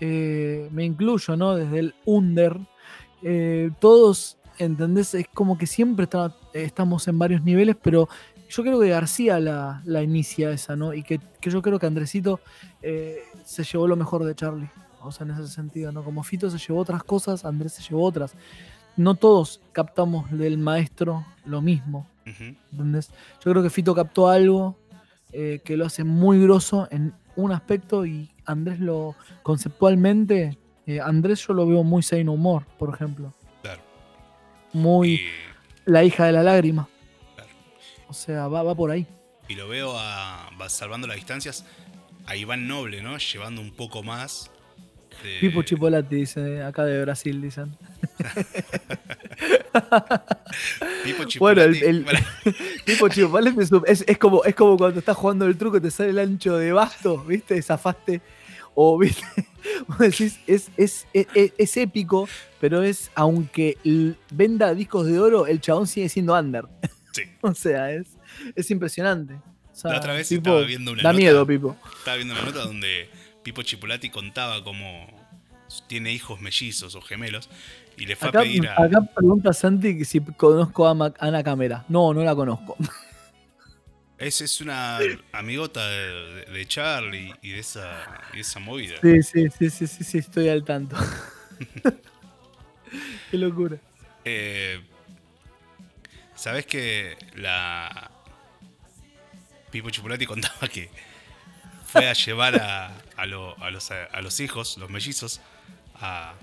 eh, me incluyo, ¿no? Desde el under, todos, ¿entendés? Es como que siempre estamos en varios niveles, pero yo creo que García la, inicia esa, ¿no? Y que, que yo creo que Andresito se llevó lo mejor de Charlie. O sea, en ese sentido, ¿no? Como Fito se llevó otras cosas, Andrés se llevó otras. No todos captamos del maestro lo mismo. ¿entendés? Yo creo que Fito captó algo eh, que lo hace muy grosso en un aspecto y Andrés lo conceptualmente, eh, Andrés yo lo veo muy Sein Humor, por ejemplo. Claro. Muy Y, la hija de la lágrima. Claro. O sea, va, va por ahí. y lo veo a, va salvando las distancias a Iván Noble, ¿no? Llevando un poco más. Pipo Chipolati, dice acá de Brasil, dicen. Pipo Bueno, el- Chipolati- el- bueno, Pipo Chipolati es, como, es como cuando estás jugando el truco y te sale el ancho de basto, ¿viste? Zafaste. O, ¿viste? Vos decís, es, es, es, es- épico, pero es, aunque venda discos de oro, el chabón sigue siendo under. sí. O sea, es, es impresionante. O sea, La otra vez Pipo, estaba viendo una Da nota. miedo, Pipo. Estaba viendo una nota donde Pipo Chipolati contaba cómo tiene hijos mellizos o gemelos y le fue Acá, a pedir a. acá pregunta Santi si conozco a Ana Cámara. No, no la conozco. Es, es una amigota de, de Charlie y de esa, de esa movida. Sí, sí, sí, sí, sí, sí, estoy al tanto. Qué locura. Eh, ¿Sabes que la. Pipo Chipolati contaba que fue a llevar a, a, lo- a los, a los hijos, los mellizos, a,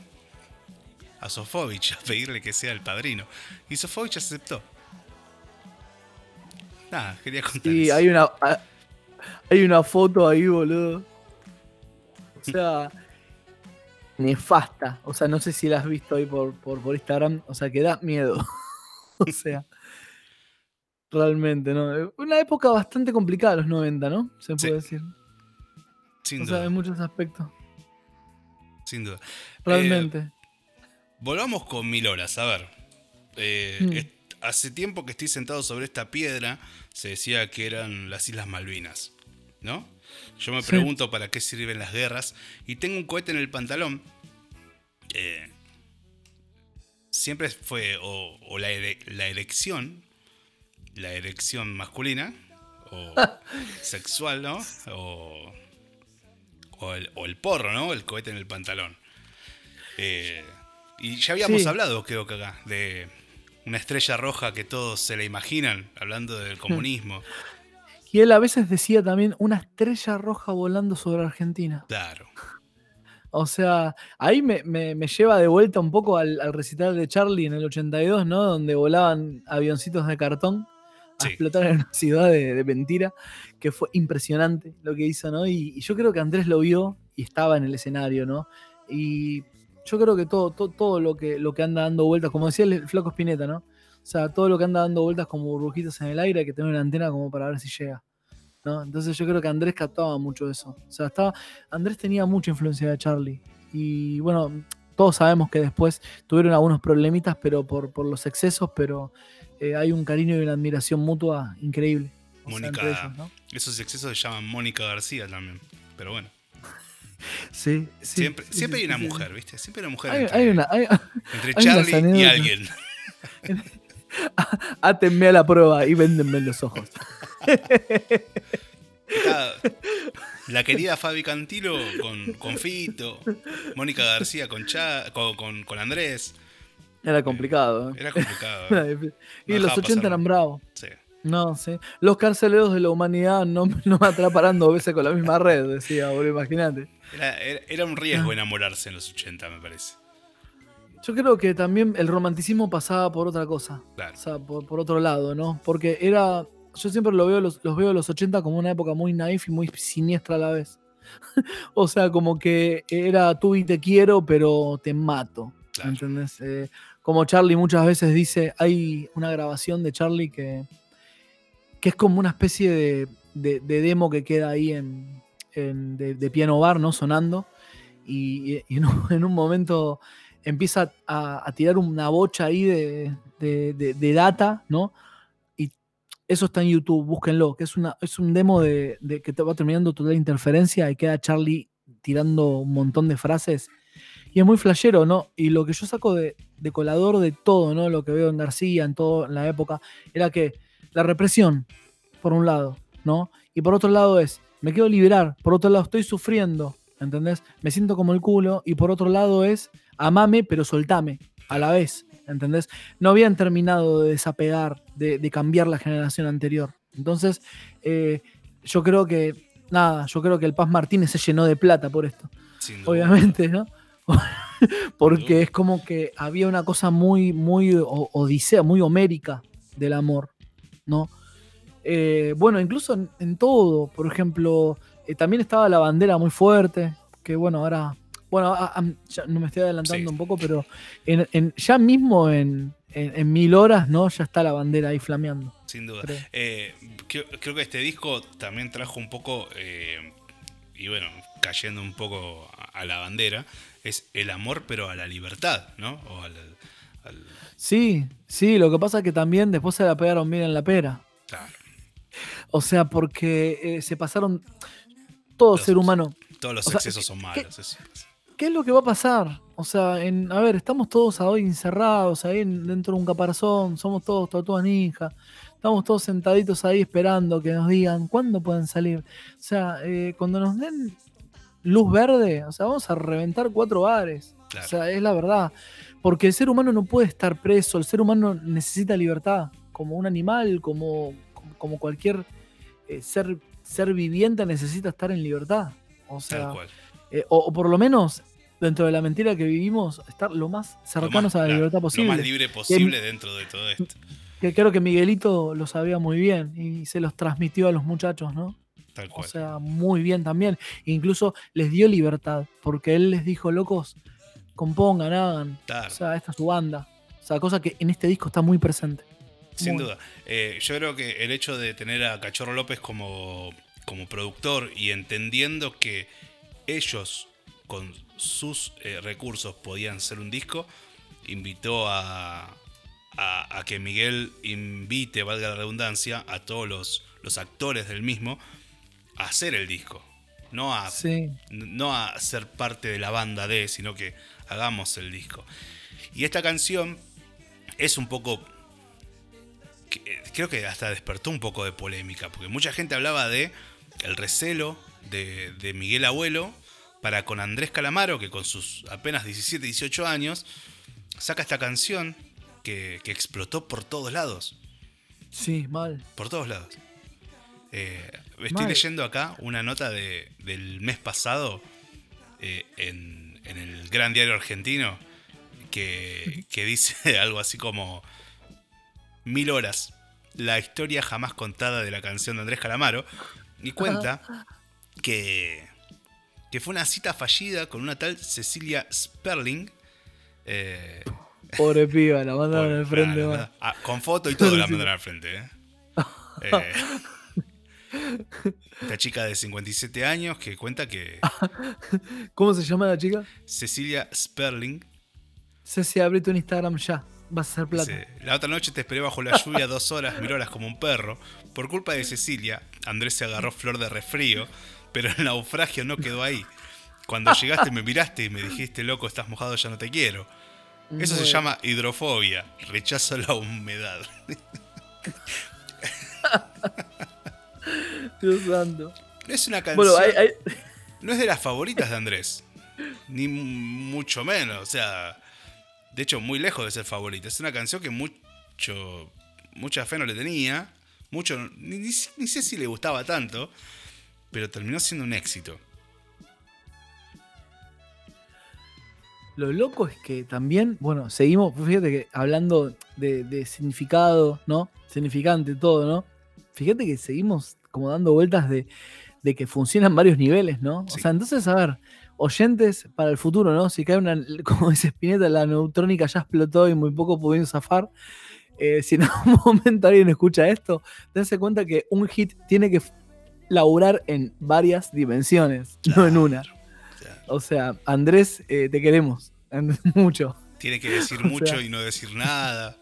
a Sofovich a pedirle que sea el padrino. Y Sofovich aceptó. Nada, quería contar Sí, eso. hay una, hay una foto ahí, boludo. O sea, nefasta. O sea, no sé si la has visto ahí por, por, por Instagram. O sea, que da miedo. o sea, realmente, ¿no? Una época bastante complicada, los 90, ¿no? Se Sí, puede decir. Sin O duda. sea, en muchos aspectos. Sin duda. Realmente. Volvamos con mil horas, a ver. Eh, Hmm. hace tiempo que estoy sentado sobre esta piedra, se decía que eran las Islas Malvinas, ¿no? Yo me Sí. pregunto para qué sirven las guerras y tengo un cohete en el pantalón. Eh, siempre fue o, o la, ere- la erección, la erección masculina, o sexual, ¿no? O, o el, o el porro, ¿no? El cohete en el pantalón. Eh, y ya habíamos Sí. hablado, creo que acá, de una estrella roja que todos se la imaginan, hablando del comunismo. Y él a veces decía también una estrella roja volando sobre Argentina. Claro. O sea, ahí me, me- me lleva de vuelta un poco al, al recital de Charlie en el 82, ¿no? Donde volaban avioncitos de cartón a explotar en una ciudad de, mentira, que fue impresionante lo que hizo, ¿no? Y, y yo creo que Andrés lo vio y estaba en el escenario, ¿no? Y yo creo que todo, todo, todo lo, que, lo que anda dando vueltas, como decía el flaco Spinetta, ¿no? O sea, todo lo que anda dando vueltas como burbujitas en el aire, hay que tener una antena como para ver si llega. ¿no? Entonces yo creo que Andrés captaba mucho eso. O sea, estaba, Andrés tenía mucha influencia de Charlie. Y bueno, todos sabemos que después tuvieron algunos problemitas, pero por, por los excesos, pero eh, hay un cariño y una admiración mutua increíble. Mónica- entre ellos, ¿no? Esos excesos se llaman Mónica García también. Pero bueno, Sí, sí, siempre, sí, siempre sí, hay una mujer, ¿viste? Siempre hay una mujer Hay, entre, hay una, hay- entre hay unas Charlie y alguien. átenme a la prueba y véndenme los ojos. Está la querida Fabi Cantilo con, con Fito, Mónica García con, Cha, con, con- con Andrés. Era complicado. ¿eh? Era complicado. ¿eh? No y los dejaba 80 pasar. eran bravos. Sí. No, sí. Los carceleros de la humanidad no, no me atraparán dos veces con la misma red, decía, boludo, imagínate. Era, era- era un riesgo enamorarse en los 80, me parece. Yo creo que también el romanticismo pasaba por otra cosa. Claro. O sea, por, por otro lado, ¿no? Porque era. Yo siempre lo veo, los, los veo los 80 como una época muy naif y muy siniestra a la vez. o sea, como que era tú y te quiero, pero te mato. Claro. ¿Entendés? Eh, como Charlie muchas veces dice, hay una grabación de Charlie que, que es como una especie de, de- de demo que queda ahí en, de, piano bar, ¿no? Sonando. Y, y en, un, en un momento empieza a, tirar una bocha ahí de, de- data, ¿no? Y eso está en YouTube, búsquenlo, que es, una, es un demo de, que te va terminando toda la interferencia y queda Charlie tirando un montón de frases. Y es muy flashero, ¿no? Y lo que yo saco de, de colador de todo, ¿no? Lo que veo en García, en toda la época, era que la represión, por un lado, ¿no? Y por otro lado es, me quiero liberar, por otro lado estoy sufriendo, ¿entendés? Me siento como el culo, y por otro lado es, amame, pero soltame, a la vez, ¿entendés? No habían terminado de desapegar, de, de cambiar la generación anterior. Entonces, eh, yo creo que, nada, yo creo que el Paz Martínez se llenó de plata por esto obviamente, ¿no? Porque es como que había una cosa muy, muy odisea, muy homérica del amor, ¿no? Eh, bueno, incluso en, en todo, por ejemplo, eh, también estaba la bandera muy fuerte, que bueno, ahora, bueno, a- a- ya no me estoy adelantando Sí. un poco, pero en, en- ya mismo en, mil horas, ¿no? Ya está la bandera ahí flameando. Sin duda. creo. Eh, creo, creo que este disco también trajo un poco, y bueno, cayendo un poco a, a la bandera, es el amor pero a la libertad, ¿no? O al, al- Sí, sí, lo que pasa es que también después se la pegaron bien en la pera. claro, O sea, porque eh, se pasaron todo Los- ser humano. todos los O excesos ¿qué- son qué- malos. eso. ¿Qué es lo que va a pasar? O sea, en, a ver, estamos todos hoy encerrados ahí en- dentro de un caparazón, somos todos tortugas ninja, estamos todos sentaditos ahí esperando que nos digan cuándo pueden salir. O sea, eh, cuando nos den luz verde, o sea, vamos a reventar cuatro bares. Claro. O sea, es la verdad. Porque el ser humano no puede estar preso, el ser humano necesita libertad, como un animal, como, como, cualquier eh, ser, ser viviente necesita estar en libertad. O sea, Tal cual. eh, o, o por lo menos, dentro de la mentira que vivimos, estar lo más Lo cercanos más- a la claro, libertad Lo posible. más libre posible dentro de todo esto. Que creo que Miguelito lo sabía muy bien y se los transmitió a los muchachos, ¿no? Tal O cual. sea, muy bien también. Incluso les dio libertad, porque él les dijo, locos, compongan, hagan. Claro. O sea, esta es su banda. O sea, cosa que en este disco está muy presente. Sin Muy. duda. Eh, yo creo que el hecho de tener a Cachorro López como, como productor y entendiendo que ellos con sus eh, recursos podían hacer un disco, invitó a, a, a que Miguel invite, valga la redundancia, a todos los, los actores del mismo a hacer el disco. No a, Sí. no a ser parte de la banda de, sino que hagamos el disco. Y esta canción es un poco creo que hasta despertó un poco de polémica, porque mucha gente hablaba de el recelo de, de Miguel Abuelo para con Andrés Calamaro, que con sus apenas 17, 18 años, saca esta canción que, que explotó por todos lados, Sí, mal. por todos lados. Eh, estoy Mal. leyendo acá una nota de- del mes pasado eh, en, en el Gran Diario Argentino que, que dice algo así como Mil horas, la historia jamás contada de la canción de Andrés Calamaro y cuenta que, que fue una cita fallida con una tal Cecilia Sperling. eh, Pobre piba, la mandaron al frente. nada, mal. nada. Ah, con foto y todo la mandaron al frente. ¿eh? Eh, esta chica de 57 años que cuenta que ¿Cómo se llama la chica? Cecilia Sperling Ceci, abre tu Instagram ya. Vas a hacer plata. dice, la otra noche te esperé bajo la lluvia dos horas, mil horas como un perro. Por culpa de Cecilia, Andrés se agarró flor de resfrío, pero el naufragio no quedó ahí. Cuando llegaste me miraste y me dijiste, loco, estás mojado, ya no te quiero. Eso se llama hidrofobia, rechazo a la humedad. Dios santo. No es una canción. Bueno, hay, hay- No es de las favoritas de Andrés. Ni mucho menos. O sea. De hecho, muy lejos de ser favorita. Es una canción que mucho. Mucha fe no le tenía. Mucho. Ni, ni- ni sé si le gustaba tanto. Pero terminó siendo un éxito. Lo loco es que también, bueno, seguimos, fíjate que hablando de, de significado, ¿no? Significante, todo, ¿no? Fíjate que seguimos como dando vueltas de, de que funcionan varios niveles, ¿no? Sí. O sea, entonces, a ver, oyentes para el futuro, ¿no? Si cae una, como dice Spinetta, la neutrónica ya explotó y muy poco pudieron zafar. eh, si en algún momento alguien escucha esto, dense cuenta que un hit tiene que laburar en varias dimensiones, no en una. Claro. O sea, Andrés, eh, te queremos mucho. Tiene que decir O sea- mucho y no decir nada.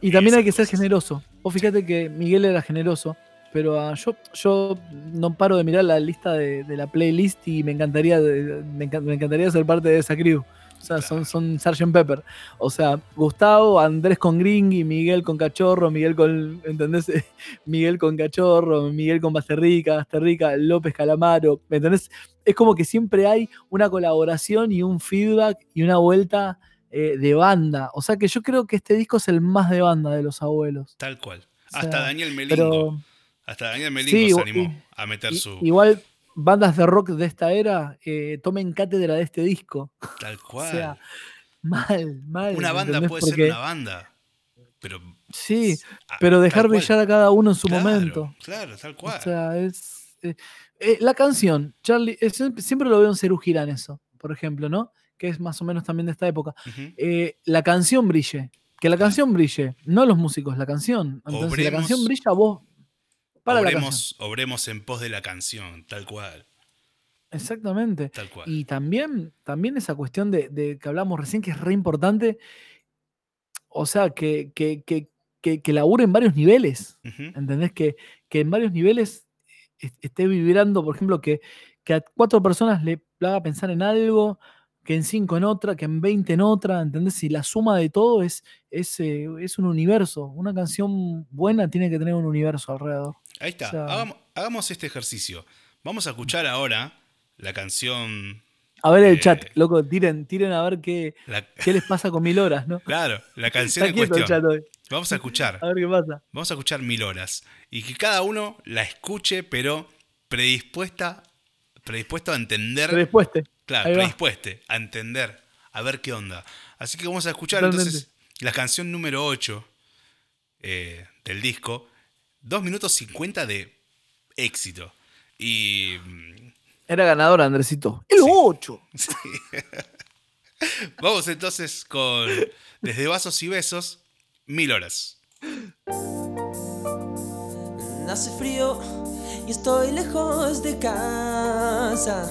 Y también hay que ser generoso. Vos fíjate que Miguel era generoso, pero ah, yo, yo no paro de mirar la lista de, de la playlist y me encantaría, de- me, encan- me encantaría ser parte de esa crew. O sea, son, son Sgt. Pepper. O sea, Gustavo, Andrés con Gringy, Miguel con Cachorro, Miguel con, ¿entendés? Miguel con Cachorro, Miguel con Basterrica, Basterrica, López Calamaro, ¿me entendés? Es como que siempre hay una colaboración y un feedback y una vuelta eh, de banda. O sea que yo creo que este disco es el más de banda de los abuelos. Tal cual. O sea, Hasta Daniel Melingo. Pero Hasta Daniel Melingo Sí, se o- animó y- a meter su. igual bandas de rock de esta era eh, tomen cátedra de este disco. Tal cual. sea, Mal, mal. una banda puede Porque- ser una banda. Pero. Sí, ah, pero dejar brillar a cada uno en su Claro, momento. Claro, tal cual. O sea, es. eh, eh, la canción, Charlie, siempre, lo veo en Cerú Girán eso, por ejemplo, ¿no? Que es más o menos también de esta época. La canción brille. Que la canción brille, no los músicos, la canción. Entonces, si la canción brilla, vos. Para la canción. obremos, obremos en pos de la canción, tal cual. Exactamente. Tal cual. Y también, también esa cuestión de, de que hablamos recién, que es re importante, o sea, que, que, que, que, que labure en varios niveles, Ujú. ¿entendés? Que, que en varios niveles est- esté vibrando, por ejemplo, que, que a cuatro personas le haga pensar en algo, que en cinco en otra, que en 20 en otra, ¿entendés? Y la suma de todo es, es, eh, es un universo. Una canción buena tiene que tener un universo alrededor. Ahí está. o sea- hagamos, hagamos este ejercicio. Vamos a escuchar ahora la canción. A ver el Eh, chat, loco, tiren, tiren a ver qué, la- qué les pasa con mil horas, ¿no? claro, la canción en el cuestión. chat hoy. Vamos a escuchar. A ver qué pasa. Vamos a escuchar mil horas. Y que cada uno la escuche, pero predispuesta, predispuesto a entender. Predispueste. Claro, predispueste a entender, a ver qué onda. Así que vamos a escuchar Totalmente. entonces la canción número 8 eh, del disco. 2 minutos 50 de éxito. Y. mm, Era ganador, Andresito. El Sí. 8. sí. vamos entonces con Desde Vasos y Besos, mil horas. Hace frío y estoy lejos de casa.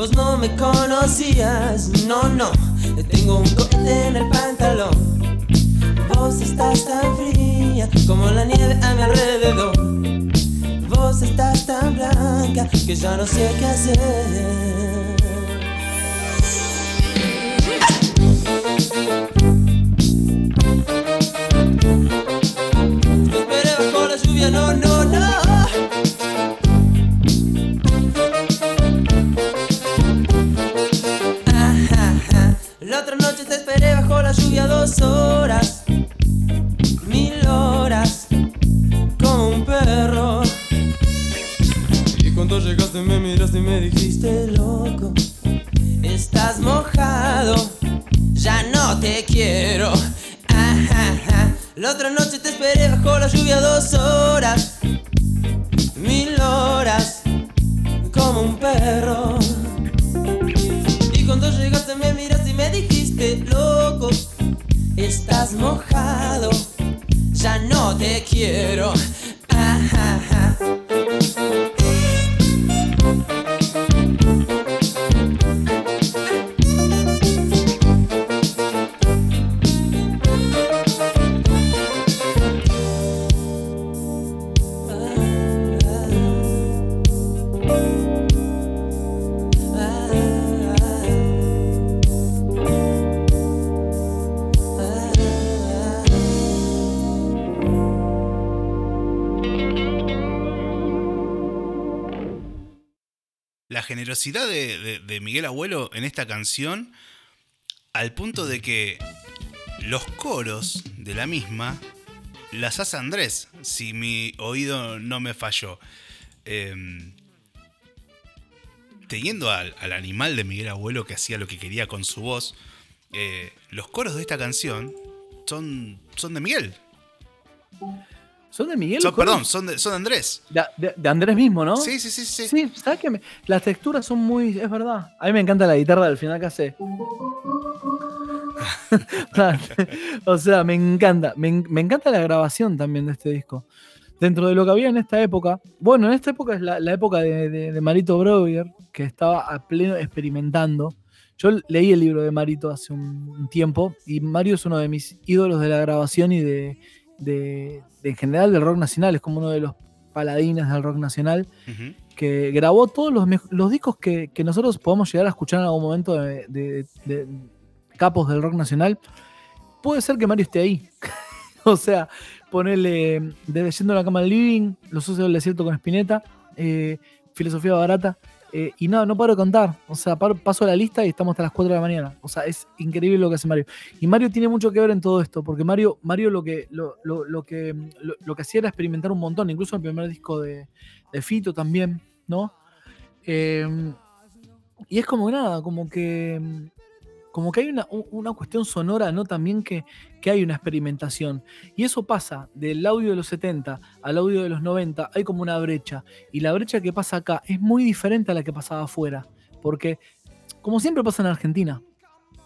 vos no me conocías, no, no, tengo un cohete en el pantalón. Vos estás tan fría como la nieve a mi alrededor. Vos estás tan blanca que ya no sé qué hacer. Esperé bajo la lluvia, no, no, no. La otra noche te esperé bajo la lluvia dos horas, en esta canción, al punto de que los coros de la misma las hace Andrés, si mi oído no me falló. Em, teniendo al, al animal de Miguel Abuelo que hacía lo que quería con su voz, eh, los coros de esta canción son, son de Miguel. ¿Son de Miguel? Son- perdón, son de, son de Andrés. De, de- de Andrés mismo, ¿no? Sí, sí, sí, sí. Sí, ¿sabes qué? Las texturas son muy. Es verdad. A mí me encanta la guitarra del final que hace. o sea, me encanta. Me, me encanta la grabación también de este disco. Dentro de lo que había en esta época. Bueno, en esta época es la, la época de, de- de Marito Breuer, que estaba a pleno experimentando. Yo leí el libro de Marito hace un, un tiempo y Mario es uno de mis ídolos de la grabación y de, de- de en general del rock nacional. Es como uno de los paladines del rock nacional que grabó todos los, los discos que, que nosotros podemos llegar a escuchar en algún momento de, de- de capos del rock nacional. Puede ser que Mario esté ahí. o sea, ponerle Desde Yendo a la Cama al Living, Los Socios del Desierto con Spinetta, eh, Filosofía Barata. Eh, y no, no paro de contar. O sea, paso la lista y estamos hasta las 4 de la mañana. O sea, es increíble lo que hace Mario. Y Mario tiene mucho que ver en todo esto, porque Mario, Mario lo, que, lo, lo- lo que, lo que hacía era experimentar un montón, incluso el primer disco de, de Fito también, ¿no? Eh, y es como nada, como que. Como que hay una, una cuestión sonora, ¿no? También que, que hay una experimentación. Y eso pasa del audio de los 70 al audio de los 90, hay como una brecha. Y la brecha que pasa acá es muy diferente a la que pasaba afuera. Porque, como siempre pasa en Argentina,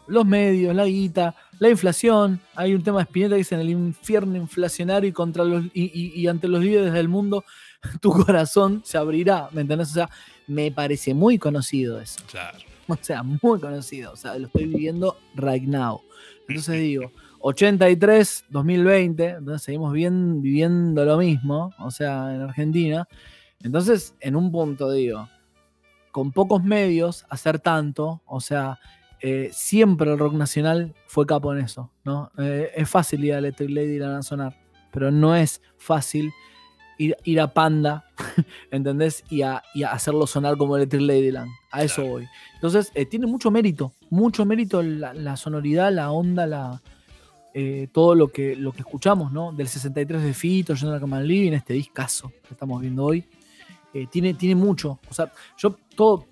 los medios, la guita, la inflación, hay un tema de Spinetta que dice en el infierno inflacionario y, contra los, y- y ante los líderes del mundo, tu corazón se abrirá, ¿me entendés? O sea, me parece muy conocido eso. Claro. O sea, muy conocido. O sea, lo estoy viviendo right now. Entonces digo, 83, 2020, entonces seguimos bien, viviendo lo mismo, o sea, en Argentina. Entonces, en un punto digo, con pocos medios, hacer tanto, o sea, eh, siempre el rock nacional fue capo en eso, ¿no? Eh, es fácil ir a Electric Lady y a sonar, pero no es fácil ir, ir a Panda, ¿entendés? Y a, y a hacerlo sonar como Electric Ladyland. A eso Claro. voy. Entonces, eh, tiene mucho mérito, mucho mérito la, la sonoridad, la onda, la, eh, todo lo que, lo que escuchamos, ¿no? Del 63 de Fito, Yendo a la Cama al Living, este discazo que estamos viendo hoy. Eh, tiene, tiene mucho. O sea, yo todo,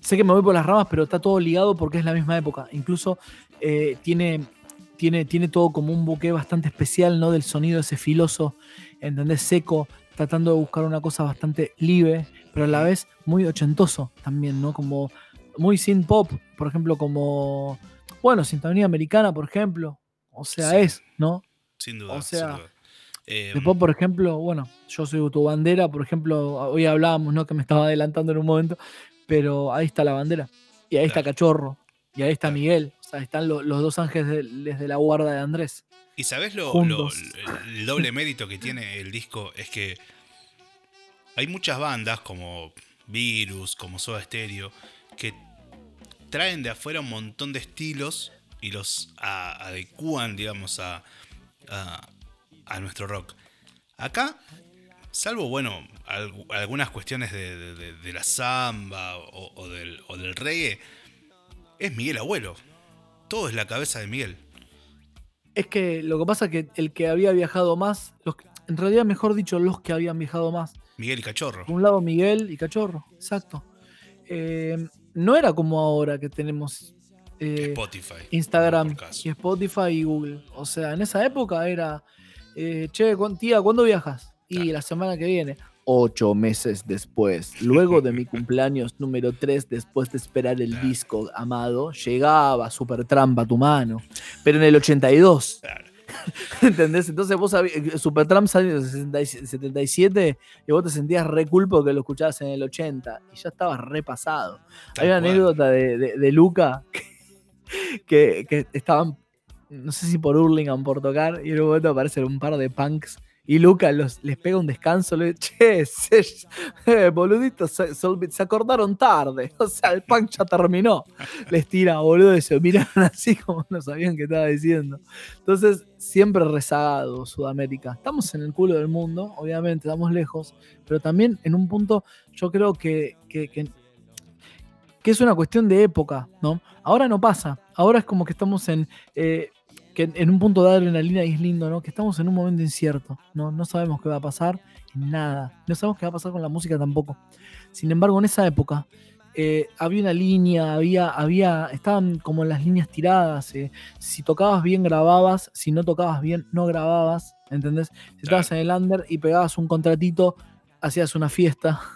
sé que me voy por las ramas, pero está todo ligado porque es la misma época. Incluso eh, tiene, tiene, tiene todo como un buque bastante especial, ¿no? Del sonido ese filoso, ¿entendés? Seco, tratando de buscar una cosa bastante libre, pero a la vez muy ochentoso también, ¿no? Como muy synth pop, por ejemplo, como, bueno, Sintonía Americana, por ejemplo. O sea, Sí. es, ¿no? Sin duda. O sea, sin duda. Eh, Después, por ejemplo, bueno, yo soy tu bandera, por ejemplo, hoy hablábamos, ¿no? Que me estaba adelantando en un momento, pero ahí está la bandera, y ahí está. Cachorro, y ahí está Claro. Miguel, o sea, están lo- los dos ángeles de, la guarda de Andrés. ¿Y sabes lo, el doble mérito que tiene el disco? Es que hay muchas bandas como Virus, como Soda Stereo, que traen de afuera un montón de estilos y los a- adecúan, digamos, a, a, a nuestro rock. Acá, salvo, bueno, algu- algunas cuestiones de, de- de- de la samba o, o del, o del reggae, es Miguel Abuelo. Todo es la cabeza de Miguel. Es que lo que pasa es que el que había viajado más, los que- en realidad, mejor dicho, los que habían viajado más, Miguel y Cachorro. Por un lado Miguel y Cachorro, exacto. Eh, no era como ahora que tenemos eh, Spotify. Instagram y Spotify y Google. O sea, en esa época era, eh, che, tía, ¿cuándo viajas? Y Claro. la semana que viene. Ocho meses después, luego de mi cumpleaños número 3, después de esperar el Claro. disco amado, llegaba Super Tramp a tu mano. Pero en el 82, Claro. ¿entendés? Entonces vos sabías, Super Tramp salió en el 60 77 y vos te sentías re cool porque lo escuchabas en el 80 y ya estabas repasado. Hay una anécdota de, de- de Luca que, que estaban, no sé si por Hurlingham por tocar, y en un momento aparecen un par de punks. Y Luca los, les pega un descanso, le dice, che, se, eh, boluditos, se, acordaron tarde. O sea, el punk ya terminó. Les tira, boludo, y se miran así como no sabían qué estaba diciendo. Entonces, siempre rezagado Sudamérica. Estamos en el culo del mundo, obviamente, estamos lejos, pero también en un punto yo creo que, que, que- que es una cuestión de época, ¿no? Ahora no pasa, ahora es como que estamos en, eh, que en un punto de adrenalina y es lindo, ¿no? Que estamos en un momento incierto, ¿no? No sabemos qué va a pasar en nada, no sabemos qué va a pasar con la música tampoco. Sin embargo, en esa época eh, había una línea, había, había, estaban como las líneas tiradas, eh, si tocabas bien grababas, si no tocabas bien no grababas, ¿entendés? Si estabas en el under y pegabas un contratito, hacías una fiesta.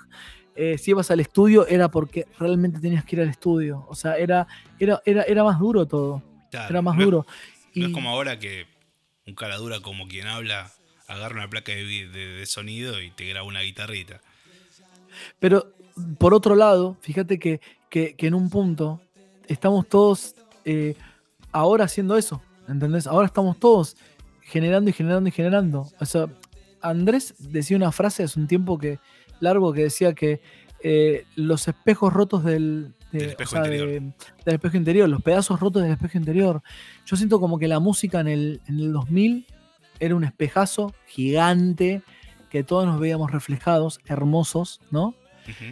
Eh, si ibas al estudio era porque realmente tenías que ir al estudio. O sea, era, era, era, era más duro todo. Claro, Era más no duro. No es como ahora que un cara dura como quien habla agarra una placa de, vi- de- de sonido y te graba una guitarrita. Pero por otro lado, fíjate que, que- que en un punto estamos todos eh, ahora haciendo eso, ¿entendés? Ahora estamos todos generando y generando y generando. O sea, Andrés decía una frase hace un tiempo que largo que decía que eh, los espejos rotos del, de- Del o espejo sea, de- interior. del espejo interior, los pedazos rotos del espejo interior. Yo siento como que la música en el, en el 2000 era un espejazo gigante que todos nos veíamos reflejados, hermosos, ¿no?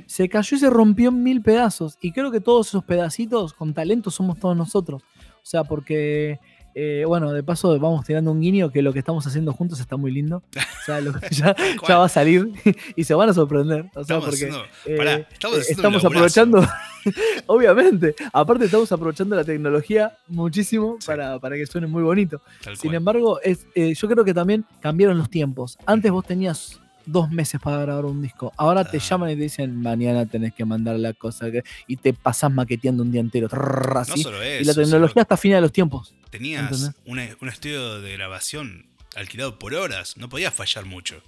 Se cayó y se rompió en mil pedazos. Y creo que todos esos pedacitos con talento somos todos nosotros. O sea, porque, eh, bueno, de paso vamos tirando un guiño que lo que estamos haciendo juntos está muy lindo. O sea, lo que ya, va a salir y se van a sorprender. O sea, Estamos porque haciendo- eh, pará, estamos aprovechando, obviamente, aparte estamos aprovechando la tecnología muchísimo Sí. para, para que suene muy bonito. Tal Sin cual. embargo, es, eh, yo creo que también cambiaron los tiempos. Antes vos tenías dos meses para grabar un disco. Ahora te Ah. llaman y te dicen, mañana tenés que mandar la cosa. que-", y te pasás maqueteando un día entero. trrr, no así. solo eso. y la tecnología está fina de los tiempos. tenías un, un estudio de grabación alquilado por horas. No podías fallar mucho.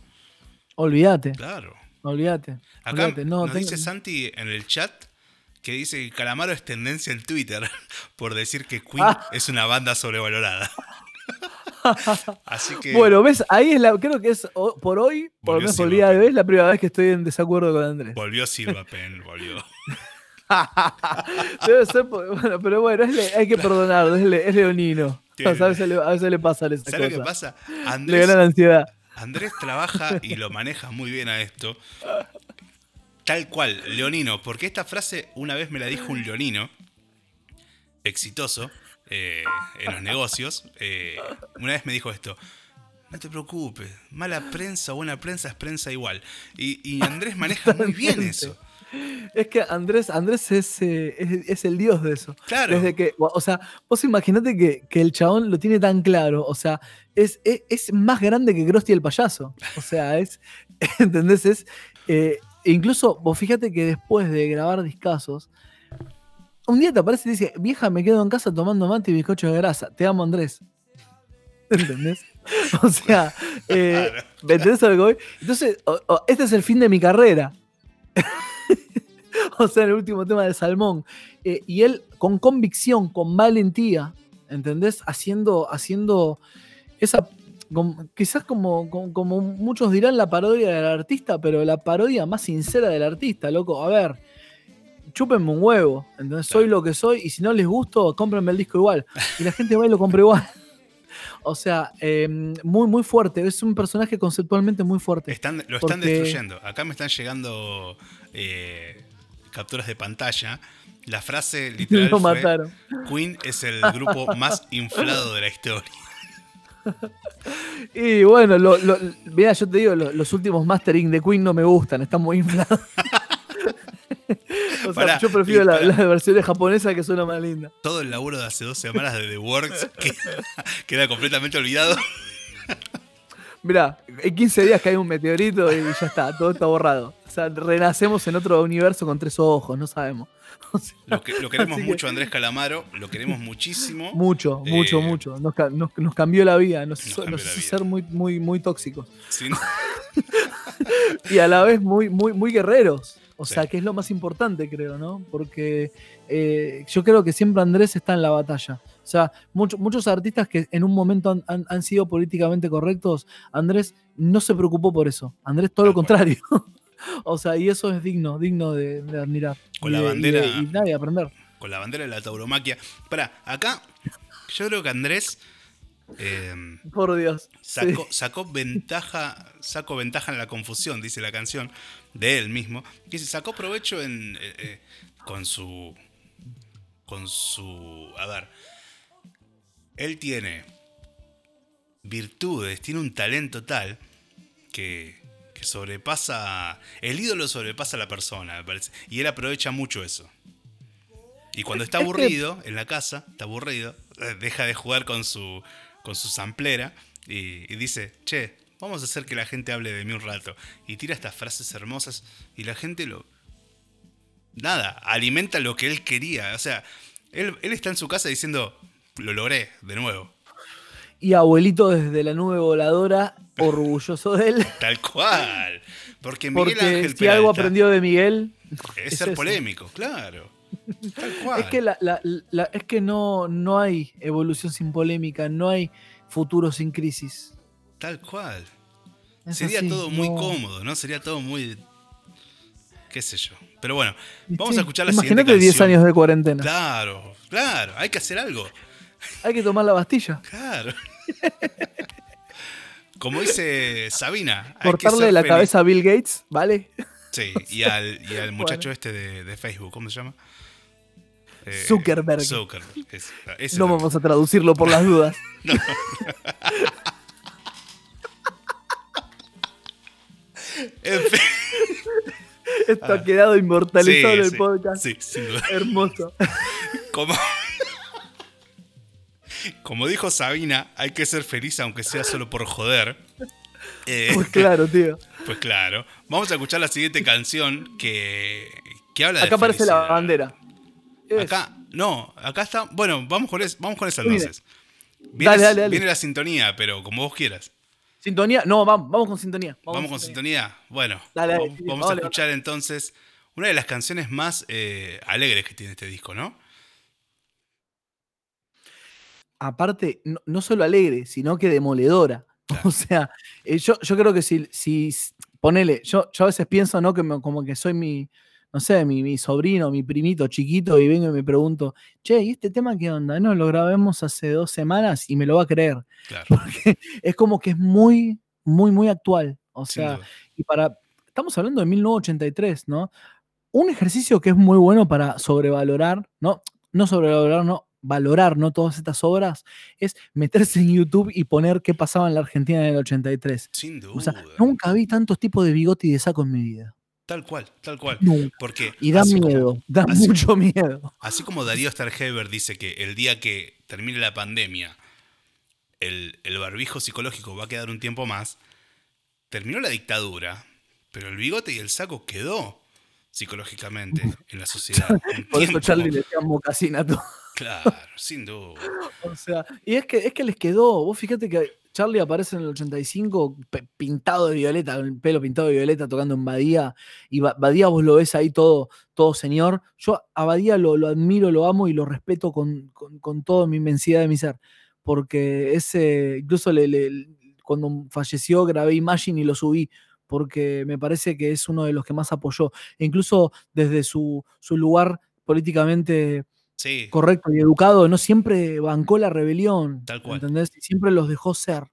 Olvídate, Claro. olvídate. Acá. No, nos tengo- dice Santi en el chat que dice que Calamaro es tendencia en Twitter por decir que Queen Ah. es una banda sobrevalorada. Así que Bueno, ves, ahí es la, creo que es o- por hoy, por lo menos por el día de hoy, es la primera vez que estoy en desacuerdo con Andrés. volvió Silva Pen, volvió. Debe ser, bueno, pero bueno, es le- hay que perdonarlo, es, le- es leonino. Tiene- O sea, a, veces le, a veces le pasan esas ¿Sabes lo que cosas. pasa? Le Andrés, gana la ansiedad. Andrés trabaja y lo maneja muy bien a esto. Tal cual, leonino, porque esta frase una vez me la dijo un leonino exitoso eh, en los negocios. eh, una vez me dijo esto. No te preocupes, mala prensa o buena prensa es prensa igual. Y, y Andrés maneja muy bien eso. Es que Andrés, Andrés es, eh, es, es el dios de eso. Claro. Desde que, o sea, vos imaginate que, que el chabón lo tiene tan claro. O sea, es, es, es más grande que Krusty el payaso. O sea, es. ¿Entendés? Es. eh, incluso, vos fíjate que después de grabar discazos, un día te aparece y dice: Vieja, me quedo en casa tomando mate y bizcocho de grasa. Te amo, Andrés. ¿Entendés? O sea, eh. ¿me entendés a lo que voy? Entonces, este es el fin de mi carrera. o sea, el último tema de Salmón. Eh, y él con convicción, con valentía, ¿entendés? Haciendo, haciendo esa, quizás como, como, como muchos dirán la parodia del artista, pero la parodia más sincera del artista, loco. A ver, chúpenme un huevo, ¿entendés? Soy lo que soy y si no les gusto, cómprenme el disco igual. Y la gente va y lo compra igual. O sea, eh, muy, muy fuerte. Es un personaje conceptualmente muy fuerte. Están, lo están Porque- destruyendo. Acá me están llegando eh, capturas de pantalla. La frase literal Lo fue. Queen es el grupo más inflado de la historia. Y bueno, lo, lo- mira, yo te digo, lo- los últimos mastering de Queen no me gustan, están muy inflados. O sea, Pará, yo prefiero la, pará. la versión japonesa que suena más linda. Todo el laburo de hace dos semanas de The Works queda, queda completamente olvidado. Mirá, en 15 días cae un meteorito y ya está, todo está borrado. O sea, renacemos en otro universo con tres ojos, no sabemos. O sea, Lo, que- lo queremos que- mucho, Andrés Calamaro. Lo queremos muchísimo. mucho, mucho, Eh, mucho. Nos, ca- nos- nos cambió la vida, nos, hizo, cambió nos la hizo vida. ser muy, muy, muy tóxicos. Sí, Y a la vez muy, muy, muy guerreros. O Sí. sea, que es lo más importante, creo, ¿no? Porque eh, yo creo que siempre Andrés está en la batalla. O sea, mucho- muchos artistas que en un momento han, han- han sido políticamente correctos, Andrés no se preocupó por eso. Andrés todo lo Tal contrario. o sea, y eso es digno, digno de, de admirar. Con Y la de- y bandera- de- Y, y aprender. con la bandera de la tauromaquia. Para, acá yo creo que Andrés eh, Por Dios. sacó, Sí. sacó ventaja, sacó ventaja en la confusión, dice la canción, de él mismo. Que dice, sacó provecho en, eh, eh, con su. Con su. A ver. Él tiene virtudes, tiene un talento tal que, que sobrepasa. El ídolo sobrepasa a la persona, me parece. Y él aprovecha mucho eso. Y cuando está aburrido en la casa, está aburrido, eh, deja de jugar con su, con su samplera y, y dice, che, vamos a hacer que la gente hable de mí un rato. Y tira estas frases hermosas y la gente lo... Nada, alimenta lo que él quería. O sea, él, él está en su casa diciendo, lo logré de nuevo. Y abuelito desde la nube voladora, orgulloso de él. Tal cual. Porque Miguel Porque Ángel si algo aprendió de Miguel, es, es ser eso. polémico, claro. Es que, la- la- la- es que no, no hay evolución sin polémica, no hay futuro sin crisis. Tal cual. Es Sería así, todo muy no- cómodo, ¿no? Sería todo muy. qué sé yo. Pero bueno, vamos Sí, a escuchar la siguiente Imagínate 10 canción. años de cuarentena. Claro, claro, hay que hacer algo. Hay que tomar la Bastilla. Claro. Como dice Sabina, Cortarle la feliz. cabeza a Bill Gates, ¿vale? Sí, y al, y al muchacho Bueno. este de, de Facebook, ¿cómo se llama? Eh, Zuckerberg. Zuckerberg. ese, ese No también. vamos a traducirlo por las dudas. En fin. Esto ha quedado inmortalizado Ah. Sí, en el sí, podcast. Sí, sin duda. Hermoso. Como, como dijo Sabina, hay que ser feliz aunque sea solo por joder. Eh, Pues claro, tío. pues claro. Vamos a escuchar la siguiente canción que, que habla de Acá aparece la bandera. Es- Acá, no, acá está. Bueno, vamos con, es- vamos con Mire. entonces. Viene, Dale, dale, dale. viene la sintonía, pero como vos quieras. Sintonía. No, vamos, vamos con sintonía. Vamos, con sintonía. Bueno, vamos, sí, vamos vamos a a escuchar entonces una de las canciones más eh, alegres que tiene este disco, ¿no? aparte, no, no solo alegre, sino que demoledora. Claro. O sea, eh, yo, yo creo que si, si ponele, yo, yo a veces pienso, ¿no? Que me- como que soy mi, no sé, mi, mi sobrino, mi primito chiquito, y vengo y me pregunto, che, ¿y este tema qué onda? No, lo grabamos hace dos semanas y me lo va a creer. Claro. Porque es como que es muy, muy, muy actual. O sea, y para, estamos hablando de 1983, ¿no? Un ejercicio que es muy bueno para sobrevalorar, ¿no? No sobrevalorar, no, valorar, ¿no? Todas estas obras, es meterse en YouTube y poner qué pasaba en la Argentina en el 83. Sin duda. O sea, nunca vi tantos tipos de bigote y de saco en mi vida. Tal cual, tal cual. Nunca. Porque Y da así como- miedo, da mucho miedo. Así como Darío Starheber dice que el día que termine la pandemia, el, el barbijo psicológico va a quedar un tiempo más, terminó la dictadura, pero el bigote y el saco quedó psicológicamente en la sociedad. Por eso tiempo. Charlie le a todo. Claro, sin duda. O sea, y es que, es que les quedó, vos fíjate que Charlie aparece en el 85 pe- pintado de violeta, con el pelo pintado de violeta, tocando en Badía, y Ba- Badía vos lo ves ahí todo, todo señor. Yo a Badía lo, admiro, lo amo y lo respeto con, con, toda mi inmensidad de mi ser, porque ese, incluso le- cuando falleció grabé Imagine y lo subí, porque me parece que es uno de los que más apoyó, e incluso desde su, su lugar políticamente Sí, correcto y educado, no siempre bancó la rebelión. Tal cual. ¿Entendés? Y siempre los dejó ser.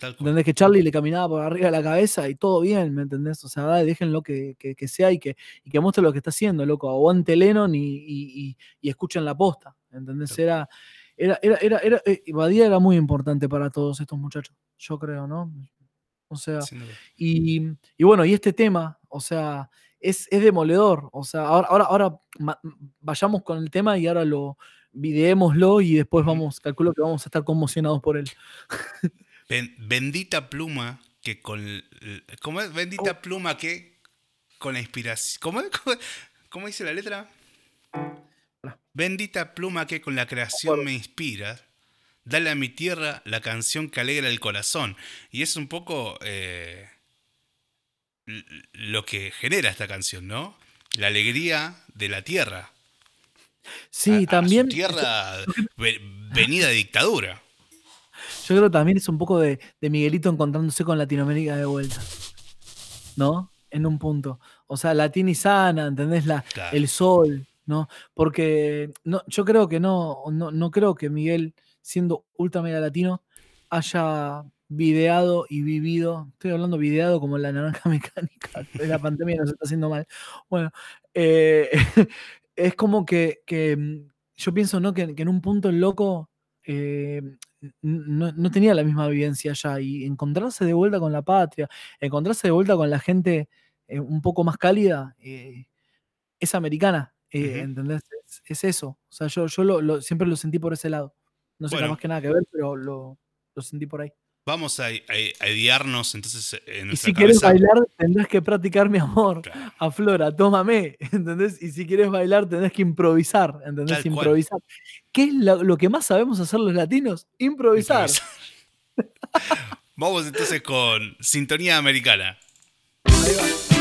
tal cual. ¿Entendés? Que Charlie le caminaba por arriba de la cabeza y todo bien, ¿me entendés? O sea, dale, déjenlo que, que, que sea y que, y que muestre lo que está haciendo, loco. Aguante Lennon y, y, y, y escuchen la posta. ¿Entendés? Tal Era, era, era, era, era, eh, Badía era muy importante para todos estos muchachos, yo creo, ¿no? O sea, y, y bueno, y este tema, o sea, es, es demoledor. O sea, ahora, ahora, ahora ma- vayamos con el tema y ahora lo videémoslo y después vamos, calculo que vamos a estar conmocionados por él. Ben- bendita pluma que con. ¿Cómo es? Bendita Oh. pluma que con la inspiración. ¿Cómo? ¿Cómo, cómo dice la letra? Bendita pluma que con la creación me inspira. Dale a mi tierra la canción que alegra el corazón. Y es un poco eh, lo que genera esta canción, ¿no? La alegría de la tierra. Sí, A- a su también. tierra ve- venida de dictadura. Yo creo que también es un poco de, de Miguelito encontrándose con Latinoamérica de vuelta. ¿No? En un punto. O sea, latina y sana, ¿entendés? La, Claro. el sol, ¿no? Porque no, yo creo que no, no, no creo que Miguel, siendo ultra mega latino, haya videado y vivido. Estoy hablando videado como la naranja mecánica. La pandemia nos está haciendo mal. Bueno, eh, es como que, que, mm, yo pienso, ¿no? Que, que en un punto el loco. eh, no, no tenía la misma vivencia allá y encontrarse de vuelta con la patria, encontrarse de vuelta con la gente eh, un poco más cálida, es americana, Ujú. ¿entendés? Es, es eso. O sea, yo, yo lo, lo- siempre lo sentí por ese lado. No sé, Bueno. más que nada que ver, pero lo, lo sentí por ahí. Vamos a, a, a idearnos entonces en Y si quieres bailar, tendrás que practicar mi amor. Claro. A Flora, tómame, ¿entendés? Y si quieres bailar, tenés que improvisar, ¿entendés? Tal cual. improvisar. ¿Qué es lo, lo que más sabemos hacer los latinos? Improvisar. Improvisar. Vamos entonces con sintonía americana. Ahí va.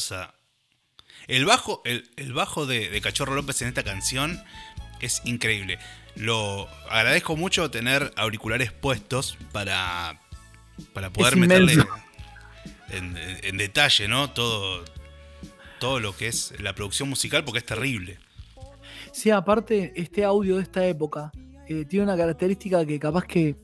Fuerza. El bajo, el, el bajo de, de Cachorro López en esta canción es increíble. lo agradezco mucho tener auriculares puestos para, para poder Es meterle en, en detalle, ¿no? Todo, todo lo que es la producción musical, porque es terrible. Sí, aparte, este audio de esta época eh, tiene una característica que capaz que.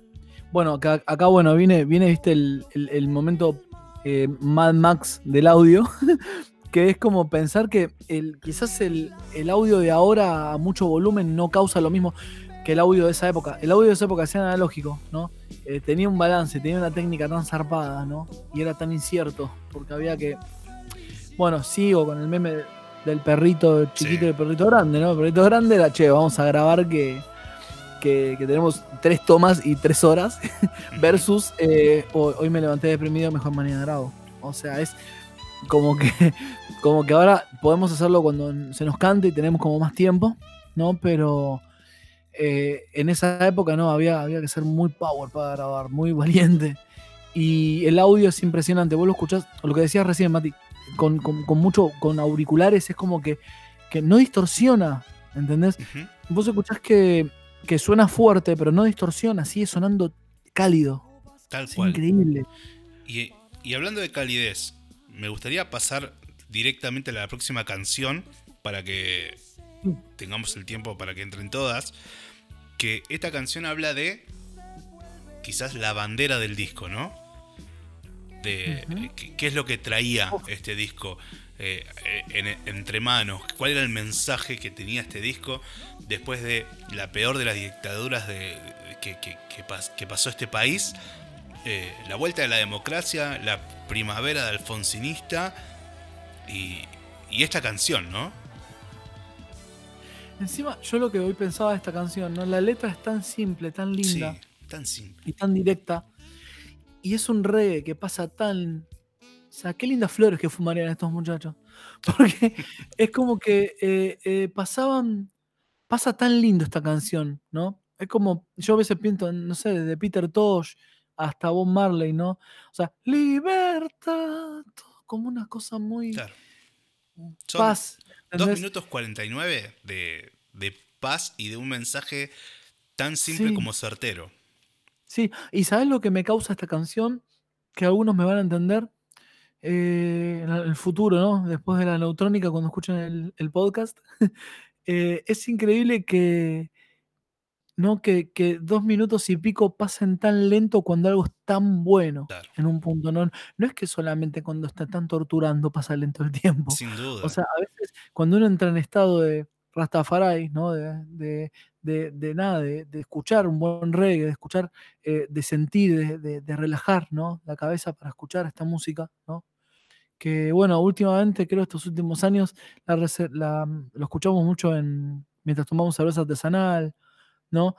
Bueno, acá, acá, bueno, viene, viene viste, el, el- el momento eh, Mad Max del audio. que es como pensar que el, quizás el, el audio de ahora a mucho volumen no causa lo mismo que el audio de esa época. El audio de esa época era analógico, ¿no? Eh, tenía un balance, tenía una técnica tan zarpada, ¿no? Y era tan incierto, porque había que. Bueno, sigo con el meme del perrito chiquito Sí. y el perrito grande, ¿no? El perrito grande era, che, vamos a grabar que, que, que tenemos tres tomas y tres horas, versus eh, hoy, me levanté deprimido, mejor mañana grabo. O sea, es como que, como que ahora podemos hacerlo cuando se nos cante y tenemos como más tiempo, ¿no? Pero eh, en esa época no, había, había que ser muy power para grabar, muy valiente. Y el audio es impresionante. Vos lo escuchás, lo que decías recién, Mati, con, con- con mucho, con auriculares, es como que, que no distorsiona, ¿entendés? Vos escuchás que, que suena fuerte, pero no distorsiona, sigue sonando cálido. Tal Es cual. increíble. Y, y hablando de calidez, me gustaría pasar directamente a la próxima canción para que tengamos el tiempo para que entren todas. Que esta canción habla de quizás la bandera del disco, ¿no? De qué es lo que traía este disco eh, en- entre manos, cuál era el mensaje que tenía este disco después de la peor de las dictaduras de- que, que- que pas- que pasó este país eh, la vuelta de la democracia, la primavera de Alfonsinista y, y esta canción, ¿no? Encima, yo lo que hoy pensaba de esta canción, ¿no? La letra es tan simple, tan linda. Sí, tan simple. y tan directa. Y es un reggae que pasa tan. O sea, qué lindas flores que fumarían estos muchachos. Porque es como que eh, eh, pasaban. Pasa tan lindo esta canción, ¿no? Es como. Yo a veces pienso, en, no sé, desde Peter Tosh hasta Bob Marley, ¿no? O sea, libertad. como una cosa muy. Claro. Son Paz. 2 ¿entendés? minutos 49 de, de paz y de un mensaje tan simple Sí. como certero. Sí, y ¿sabes lo que me causa esta canción? Que algunos me van a entender eh, en el futuro, ¿no? Después de la neutrónica, cuando escuchen el, el podcast. Eh, es increíble que, ¿no? Que, que dos minutos y pico pasen tan lento cuando algo es tan bueno Claro. en un punto. No, no es que solamente cuando está tan torturando pasa lento el tiempo. Sin duda. O sea, a veces cuando uno entra en estado de Rastafari, ¿no? De, de, de- de nada, de, de escuchar un buen reggae, de escuchar, eh, de sentir, de relajar, ¿no? La cabeza para escuchar esta música, ¿no? Que bueno, últimamente, creo estos últimos años, la, la- lo escuchamos mucho en, mientras tomamos cerveza artesanal, ¿no?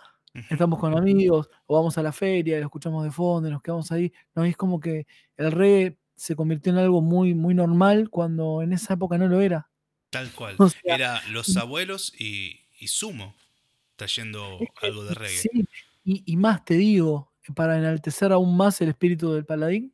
Estamos con amigos, o vamos a la feria y lo escuchamos de fondo y nos quedamos ahí. ¿no? Y es como que el reggae se convirtió en algo muy, muy normal cuando en esa época no lo era. Tal cual. O sea, Era los abuelos y, y Sumo trayendo Es que- algo de reggae. Sí, y, y más te digo, para enaltecer aún más el espíritu del paladín,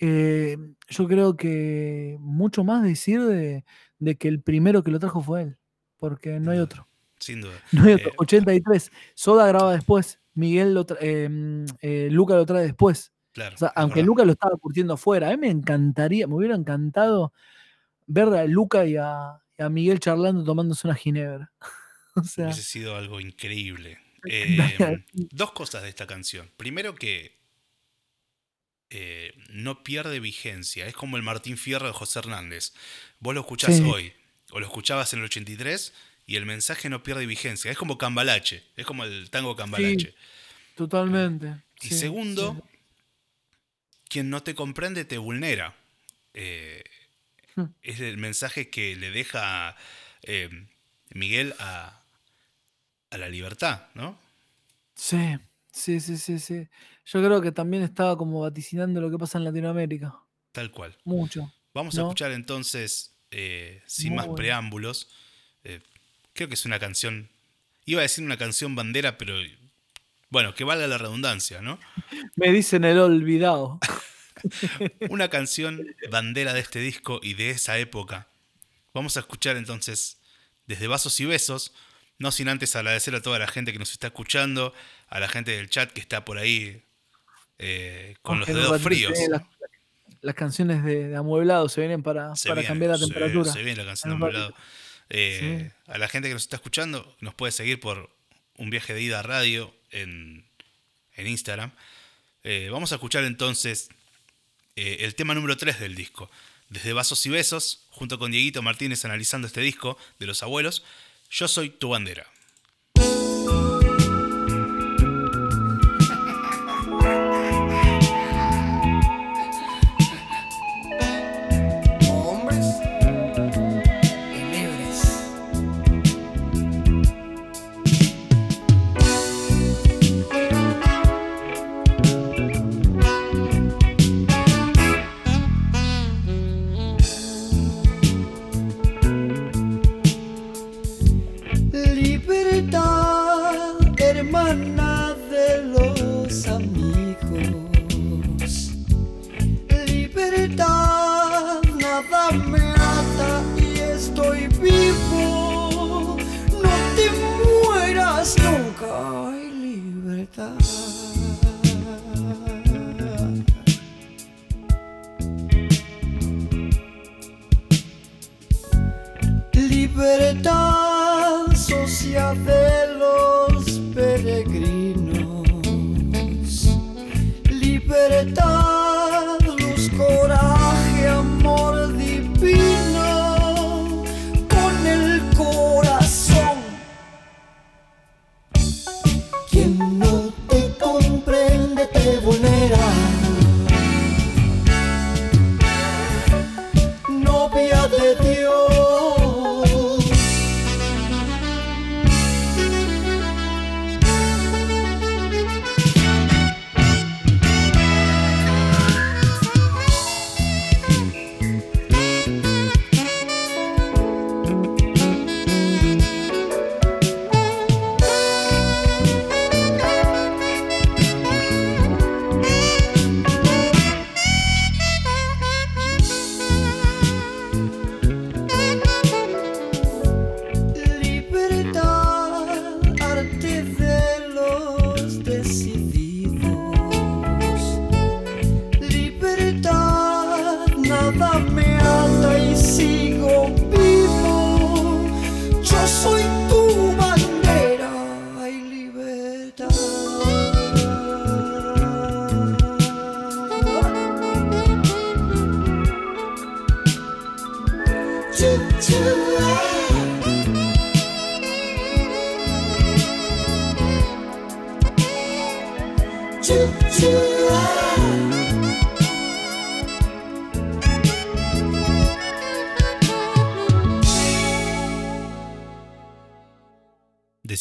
eh, yo creo que mucho más decir de, de que el primero que lo trajo fue él, porque no hay Mm. otro. Sin duda. No hay otro. Eh, 83. Soda graba después. Miguel lo eh, mm, eh, Luca lo trae después. Claro. O sea, es aunque. Luca lo estaba curtiendo afuera, a mí me encantaría, me hubiera encantado ver a Luca y a, y a Miguel charlando tomándose una ginebra. o sea, Hubiese sido algo increíble. Eh, dos cosas de esta canción. Primero que eh, no pierde vigencia. Es como el Martín Fierro de José Hernández. Vos lo escuchás Sí. hoy, o lo escuchabas en el 83, y el mensaje no pierde vigencia. Es como Cambalache. Es como el tango Cambalache. totalmente. Y sí, segundo, quien no te comprende te vulnera. Eh, Hmm. es el mensaje que le deja eh, Miguel a, a la libertad, ¿no? Sí, sí, sí, sí, sí. Yo creo que también estaba como vaticinando lo que pasa en Latinoamérica. Tal cual. Mucho. Vamos a escuchar entonces, eh, sin Muy más bueno. preámbulos, eh, creo que es una canción, iba a decir una canción bandera, pero bueno, que valga la redundancia, ¿no? Me dicen el olvidado. Una canción bandera de este disco y de esa época. Vamos a escuchar entonces, desde Vasos y Besos, No sin antes agradecer a toda la gente que nos está escuchando, a la gente del chat que está por ahí eh, con los dedos fríos. Las, las canciones de, de amueblado se vienen para, Se para viene, cambiar la se- temperatura. Se, viene la canción de Amueblado. Eh, A la gente que nos está escuchando, nos puede seguir por un viaje de ida a radio en, en Instagram. Eh, vamos a escuchar entonces el tema número 3 del disco. Desde Vasos y Besos, junto con Dieguito Martínez analizando este disco de los abuelos, Yo soy tu bandera. nothing.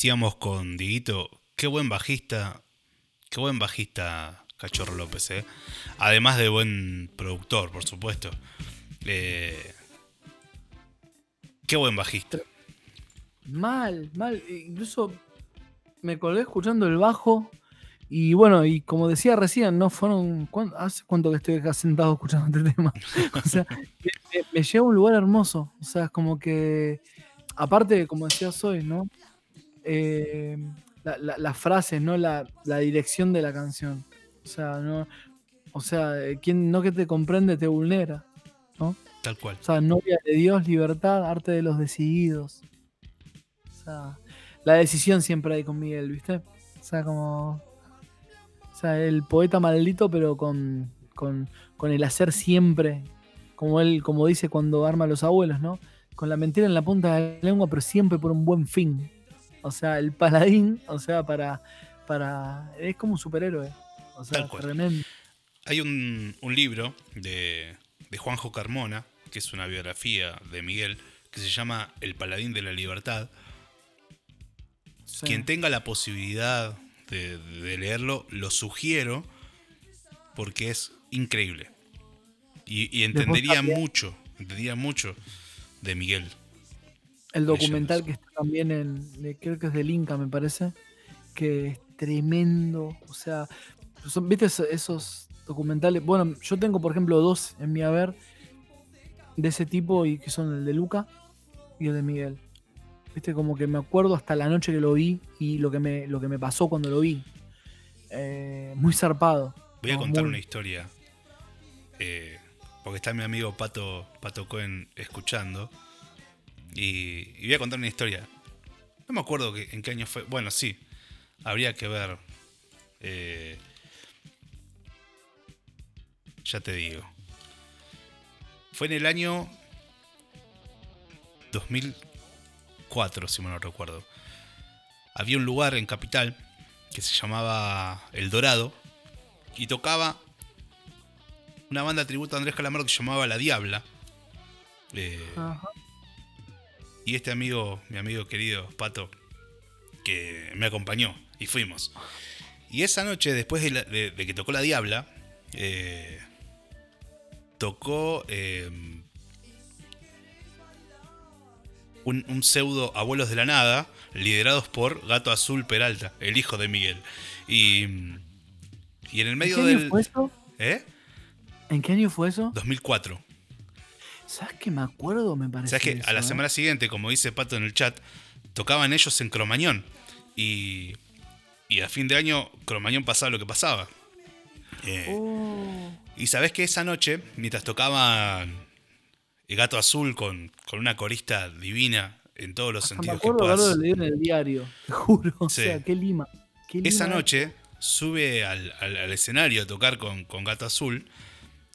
Decíamos con Dieguito, qué buen bajista, qué buen bajista Cachorro López, ¿eh? Además de buen productor, por supuesto. Eh, qué buen bajista. Mal, mal. e Incluso me colgué escuchando el bajo. Y bueno, y como decía recién, ¿no? Fueron. ¿cuán- ¿Hace cuánto que estoy acá sentado escuchando este tema? O sea, me, me- a un lugar hermoso. O sea, es como que. Aparte, como decías hoy, ¿no? Eh, la, la- la frase, ¿no? La, la dirección de la canción. O sea, no. O sea, eh, quien no que te comprende te vulnera. Tal cual. O sea, novia de Dios, libertad, arte de los decididos. O sea, la decisión siempre hay con Miguel, ¿viste? O sea, como. O sea, el poeta maldito, pero con, con, con el hacer siempre. Como él, como dice cuando arma a los abuelos, ¿no? Con la mentira en la punta de la lengua, pero siempre por un buen fin. O sea, el paladín, o sea, para. para es como un superhéroe. O sea, tremendo. Hay un, un libro de, de Juanjo Carmona, que es una biografía de Miguel, que se llama El Paladín de la Libertad. Sí. Quien tenga la posibilidad de, de leerlo, lo sugiero porque es increíble. Y, y entendería mucho, entendería mucho de Miguel. El documental que está también en, creo que es del Inca, me parece, que es tremendo. O sea, son, ¿viste esos, documentales? Bueno, yo tengo, por ejemplo, dos en mi haber de ese tipo y que son el de Luca y el de Miguel. Viste, como que me acuerdo hasta la noche que lo vi y lo que me, lo que me pasó cuando lo vi. Eh, muy zarpado. Voy a contar muy- una historia. eh, porque está mi amigo Pato, Pato Cohen escuchando. Y, y voy a contar una historia. No me acuerdo que- en qué año fue. Bueno, sí. Habría que ver. eh, ya te digo. Fue en el año 2004, si mal no recuerdo. Había un lugar en Capital que se llamaba El Dorado y tocaba una banda tributo a Andrés Calamaro que se llamaba La Diabla. Eh. Y este amigo, mi amigo querido Pato, que me acompañó y fuimos. Y esa noche, después de, la- de- de que tocó La Diabla, eh, tocó eh, un, un pseudo Abuelos de la Nada, liderados por Gato Azul Peralta, el hijo de Miguel. Y, y en el ¿En medio qué año del... fue eso? ¿Eh? ¿En qué año fue eso? 2004. ¿Sabes que me acuerdo? Me parece. ¿Sabes que eso, a la eh? semana siguiente, como dice Pato en el chat, tocaban ellos en Cromañón? Y, y a fin de año, Cromañón pasaba lo que pasaba. Eh, Oh, Y sabes que esa noche, mientras tocaban El Gato Azul con, con una corista divina en todos los hasta me sentidos que acuerdo puedas. haberlo leído en el diario. Te juro. O sea, qué lima. qué Esa noche sube al, al- al escenario a tocar con, con Gato Azul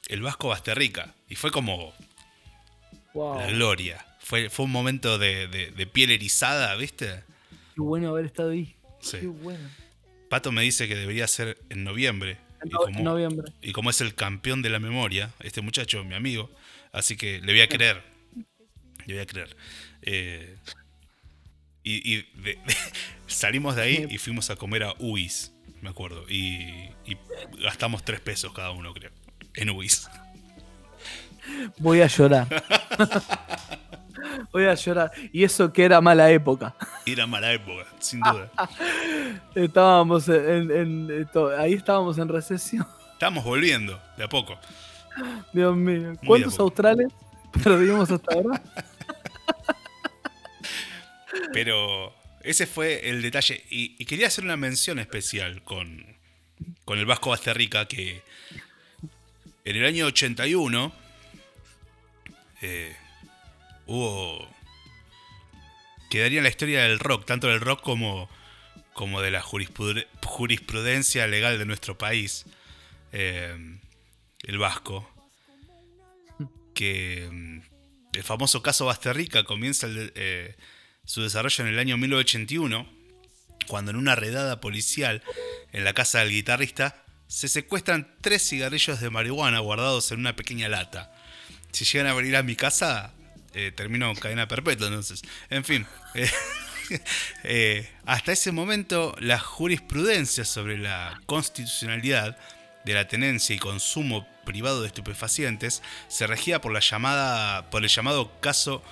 el Vasco Basterrica. Y fue como Wow, la gloria. Fue, fue un momento de, de- de piel erizada, ¿viste? Qué bueno haber estado ahí. Sí. Qué bueno. Pato me dice que debería ser en noviembre. En, Y como, noviembre. y como es el campeón de la memoria, este muchacho, mi amigo, así que le voy a creer. Le voy a creer. Eh, y y de- salimos de ahí y fuimos a comer a Uis, me acuerdo. Y, y gastamos tres pesos cada uno, creo. En Uis. Voy a llorar. Voy a llorar. Y eso que era mala época. Era mala época, sin duda. Estábamos en, en- esto- ahí estábamos en recesión. Estamos volviendo, de a poco. Dios mío. ¿Cuántos australes perdimos hasta ahora? Pero ese fue el detalle. Y, y quería hacer una mención especial con, con el Vasco Basterrica, que en el año 81 eh, hubo... Quedaría en la historia del rock, tanto del rock como, como de la jurisprude- jurisprudencia legal de nuestro país. Eh, el Vasco. Que mm, el famoso caso Basterrica comienza eh, su desarrollo en el año 1981, cuando en una redada policial en la casa del guitarrista se secuestran tres cigarrillos de marihuana guardados en una pequeña lata. Si llegan a venir a mi casa, eh, termino en cadena perpetua, entonces. En fin. eh, eh, hasta ese momento, la jurisprudencia sobre la constitucionalidad de la tenencia y consumo privado de estupefacientes se regía por la llamada por el llamado caso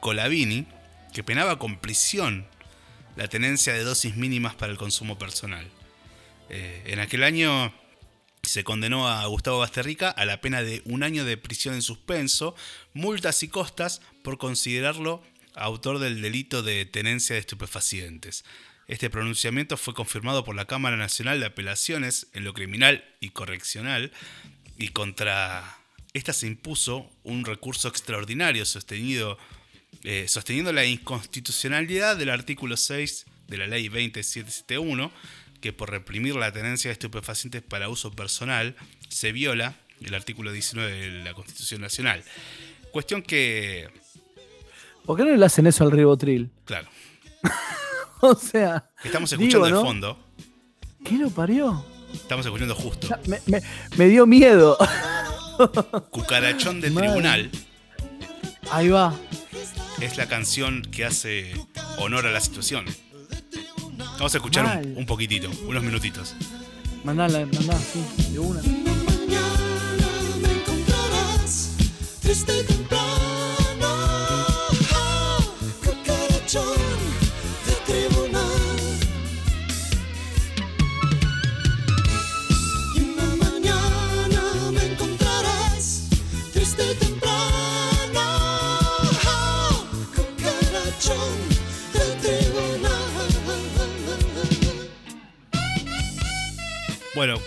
Colavini, que penaba con prisión la tenencia de dosis mínimas para el consumo personal. En aquel año se condenó a Gustavo Basterrica a la pena de un año de prisión en suspenso, multas y costas por considerarlo autor del delito de tenencia de estupefacientes. Este pronunciamiento fue confirmado por la Cámara Nacional de Apelaciones en lo criminal y correccional y contra esta se impuso un recurso extraordinario sostenido, eh, sosteniendo la inconstitucionalidad del artículo 6 de la ley 20771, que por reprimir la tenencia de estupefacientes para uso personal se viola el artículo 19 de la Constitución Nacional. Cuestión que, ¿Por qué no le hacen eso al ribotril? claro, O sea, estamos Digo, escuchando ¿no? de fondo, ¿qué lo parió? estamos escuchando justo, Ya, Me, me- me dio miedo. Cucarachón de. Tribunal Ahí va. es la canción que hace honor a la situación. Vamos a escuchar Mal. un, un poquitito, unos minutitos. Mandala, mandá, sí, de una. Mañana me encontrarás triste y temprano,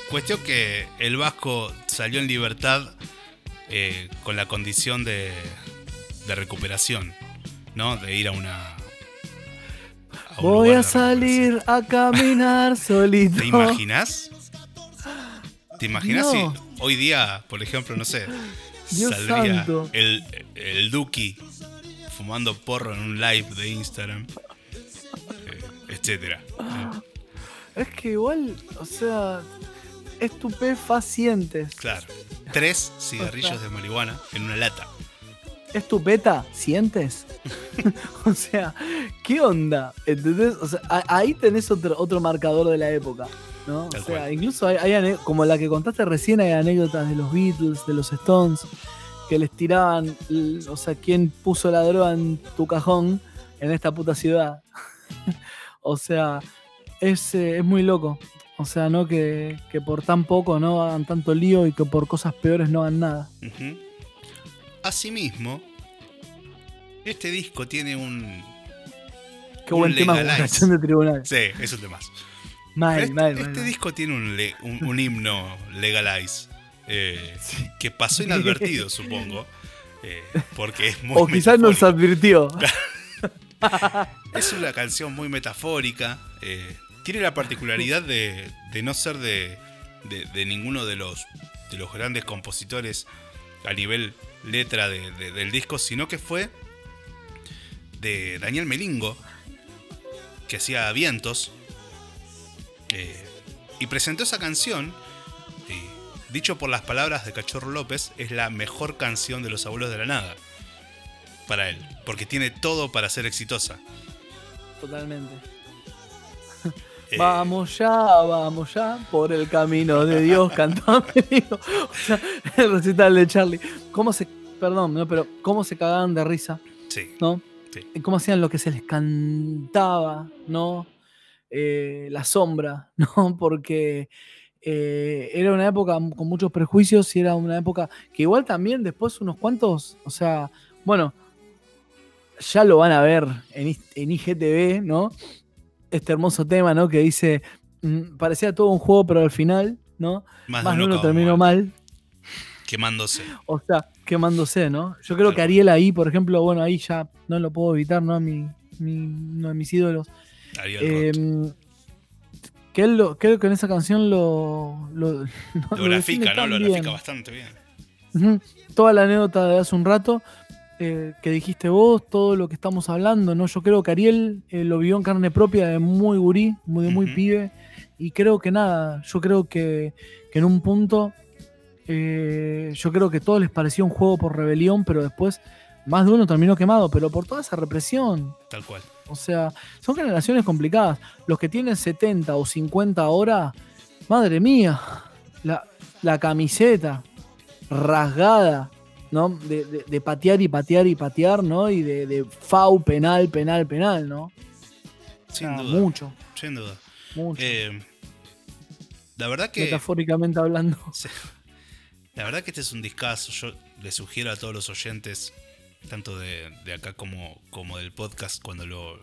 Cuestión que el Vasco salió en libertad eh, con la condición de, de recuperación, ¿no? De ir a una. Voy a salir a caminar solito. ¿Te imaginas? ¿Te imaginas No. si hoy día, por ejemplo, no sé, Dios saldría santo. el, el Duki fumando porro en un live de Instagram, eh, etcétera? Es que igual, o sea, estupefacientes. claro. Tres cigarrillos de marihuana en una lata. ¿Estupeta? ¿Sientes? o sea, ¿qué onda? ¿Entendés? O sea, ahí tenés otro, otro marcador de la época. ¿no? O sea, cual. incluso hay, hay como la que contaste recién, hay anécdotas de los Beatles, de los Stones, que les tiraban, o sea, ¿quién puso la droga en tu cajón en esta puta ciudad? o sea, es, eh, es muy loco. O sea, ¿no? Que, que por tan poco no hagan tanto lío y que por cosas peores no hagan nada. Asimismo, este disco tiene un. Qué buen Un tema legalize. comunicación de tribunal. Sí, es un. Mal, este, mal, este mal, mal. disco tiene un, le- un- un himno legalize eh, que pasó inadvertido, supongo. eh, porque es muy. O quizás nos advirtió. Es una canción muy metafórica. eh, tiene la particularidad de, no ser de, ninguno de los, de los grandes compositores a nivel letra de- de- del disco, sino que fue de Daniel Melingo, que hacía vientos, eh, y presentó esa canción. dicho por las palabras de Cachorro López, es la mejor canción de los abuelos de la nada. Para él, porque tiene todo para ser exitosa. Totalmente. Eh, Vamos ya, vamos ya, por el camino de Dios, cantaba Melingo. O sea, el recital de Charlie. ¿Cómo se, perdón, no, pero cómo se cagaban de risa, Sí, ¿no? Sí. Y cómo hacían lo que se les cantaba, ¿no? Eh, la sombra, ¿no? Porque eh, era una época con muchos prejuicios y era una época que igual también después unos cuantos, o sea, bueno, ya lo van a ver en, en IGTV, ¿no? Este hermoso tema, ¿no? Que dice, mm, parecía todo un juego, pero al final, ¿no? más, Más de de uno uno acabó terminó mal, Quemándose. o sea, quemándose, ¿no? Yo creo que. Ariel ahí, por ejemplo, bueno, ahí ya no lo puedo evitar, ¿no? Mi, mi- uno de mis ídolos. Ariel Eh, que él lo, creo que en esa canción lo, lo, Lo lo grafica, ¿no? Lo bien. grafica bastante bien. Toda la anécdota de hace un rato eh, que dijiste vos, todo lo que estamos hablando, ¿no? Yo creo que Ariel eh, lo vivió en carne propia de muy gurí, muy, de muy pibe. Y creo que nada, yo creo que, que en un punto, eh, yo creo que todo les parecía un juego por rebelión, pero después más de uno terminó quemado, pero por toda esa represión. Tal cual. O sea, son generaciones complicadas. Los que tienen 70 o 50 ahora, madre mía, la, la camiseta rasgada, ¿no? De, de- de patear y patear y patear, ¿no? Y de, de FAU, penal, penal, penal, ¿no? O Sin sea, duda. Mucho, Sin duda. mucho. Eh, la verdad que. metafóricamente hablando. La verdad que este es un discazo. Yo le sugiero a todos los oyentes, tanto de, de acá como, como del podcast, cuando lo,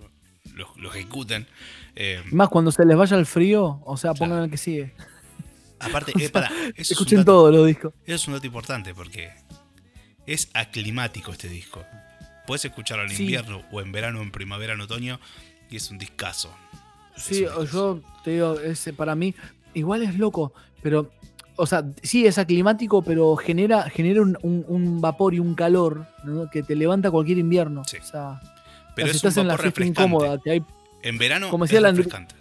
lo, lo ejecuten. eh, Más cuando se les vaya el frío, o sea, pongan Claro. el que sigue. aparte, eh, Escuchen dato- todo los discos. Eso es un dato importante porque es aclimático este disco. Puedes escucharlo en Sí. invierno o en verano, en primavera, en otoño y es un discazo. Es Sí, un o discazo. yo te digo, ese para mí, igual es loco, pero, o sea, sí es aclimático, pero genera, genera un, un- un vapor y un calor ¿no? que te levanta cualquier invierno. Sí. O sea, Pero es un estás en la refrescante. incómoda, que hay, En verano como es decía Andri- refrescante.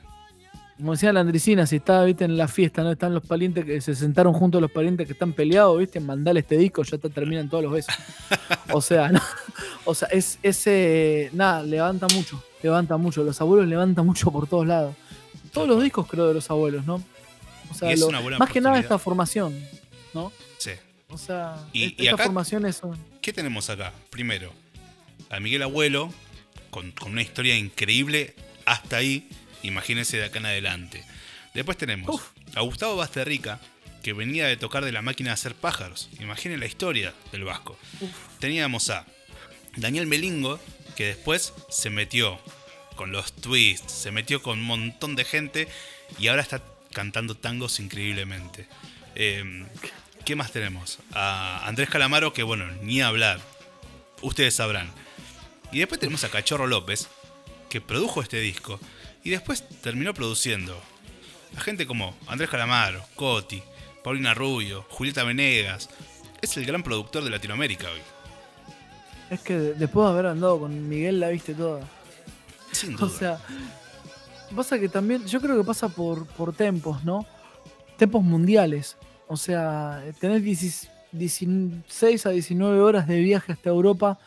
Como decía la Andricina, si está, viste, en la fiesta, ¿no? Están los parientes que se sentaron juntos los parientes que están peleados, viste, mandale este disco, ya te terminan todos los besos. O sea, no, o sea, es ese, nada, levanta mucho, levanta mucho, los abuelos levantan mucho por todos lados. Todos los discos creo de los abuelos, ¿no? O sea, es lo- una buena más que nada esta formación, ¿no? Sí. O sea, Y- esta y acá- formación es ¿Qué tenemos acá? Primero, a Miguel Abuelo, con, con una historia increíble hasta ahí. Imagínense de acá en adelante. Después tenemos Uf. a Gustavo Basterrica, que venía de tocar de la máquina de hacer pájaros. Imaginen la historia del Vasco. Teníamos a Daniel Melingo, que después se metió con los twists, se metió con un montón de gente y ahora está cantando tangos increíblemente. Eh, ¿Qué más tenemos? A Andrés Calamaro, que bueno, ni hablar. Ustedes sabrán. Y después tenemos a Cachorro López, que produjo este disco. Y después terminó produciendo. A gente como Andrés Calamaro, Coti, Paulina Rubio, Julieta Venegas. Es el gran productor de Latinoamérica hoy. Es que de- después de haber andado con Miguel la viste toda. Sin duda. O sea, pasa que también, yo creo que pasa por, por tempos, ¿no? Tempos mundiales. O sea, tenés 16 16 a 19 horas de viaje hasta Europa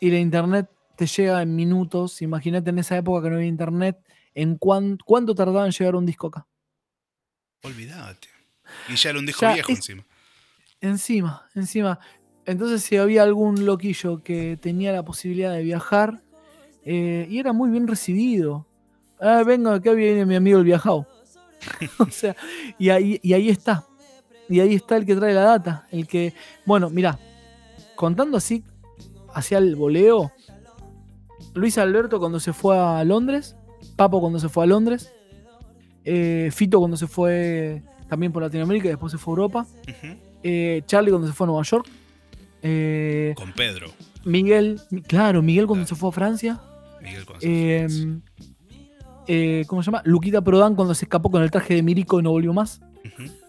y la internet te llega en minutos. Imagínate en esa época que no había internet, en cuán- cuánto tardaba en llegar un disco acá. Olvídate. Y ya era un disco Ya viejo es- encima. Encima, encima. Entonces, si había algún loquillo que tenía la posibilidad de viajar, eh, y era muy bien recibido. Ah, vengo, acá viene mi amigo el viajado. o sea, y ahí, y ahí está. Y ahí está el que trae la data. El que, bueno, mira, contando así, hacia el voleo, Luis Alberto cuando se fue a Londres, Papo cuando se fue a Londres, eh, Fito cuando se fue también por Latinoamérica y después se fue a Europa. Eh, Charlie cuando se fue a Nueva York. Eh, Con Pedro. Miguel, claro, Miguel cuando Claro. se fue a Francia. Miguel González. Eh, eh, ¿Cómo se llama? Luquita Prodan cuando se escapó con el traje de Mirico y no volvió más.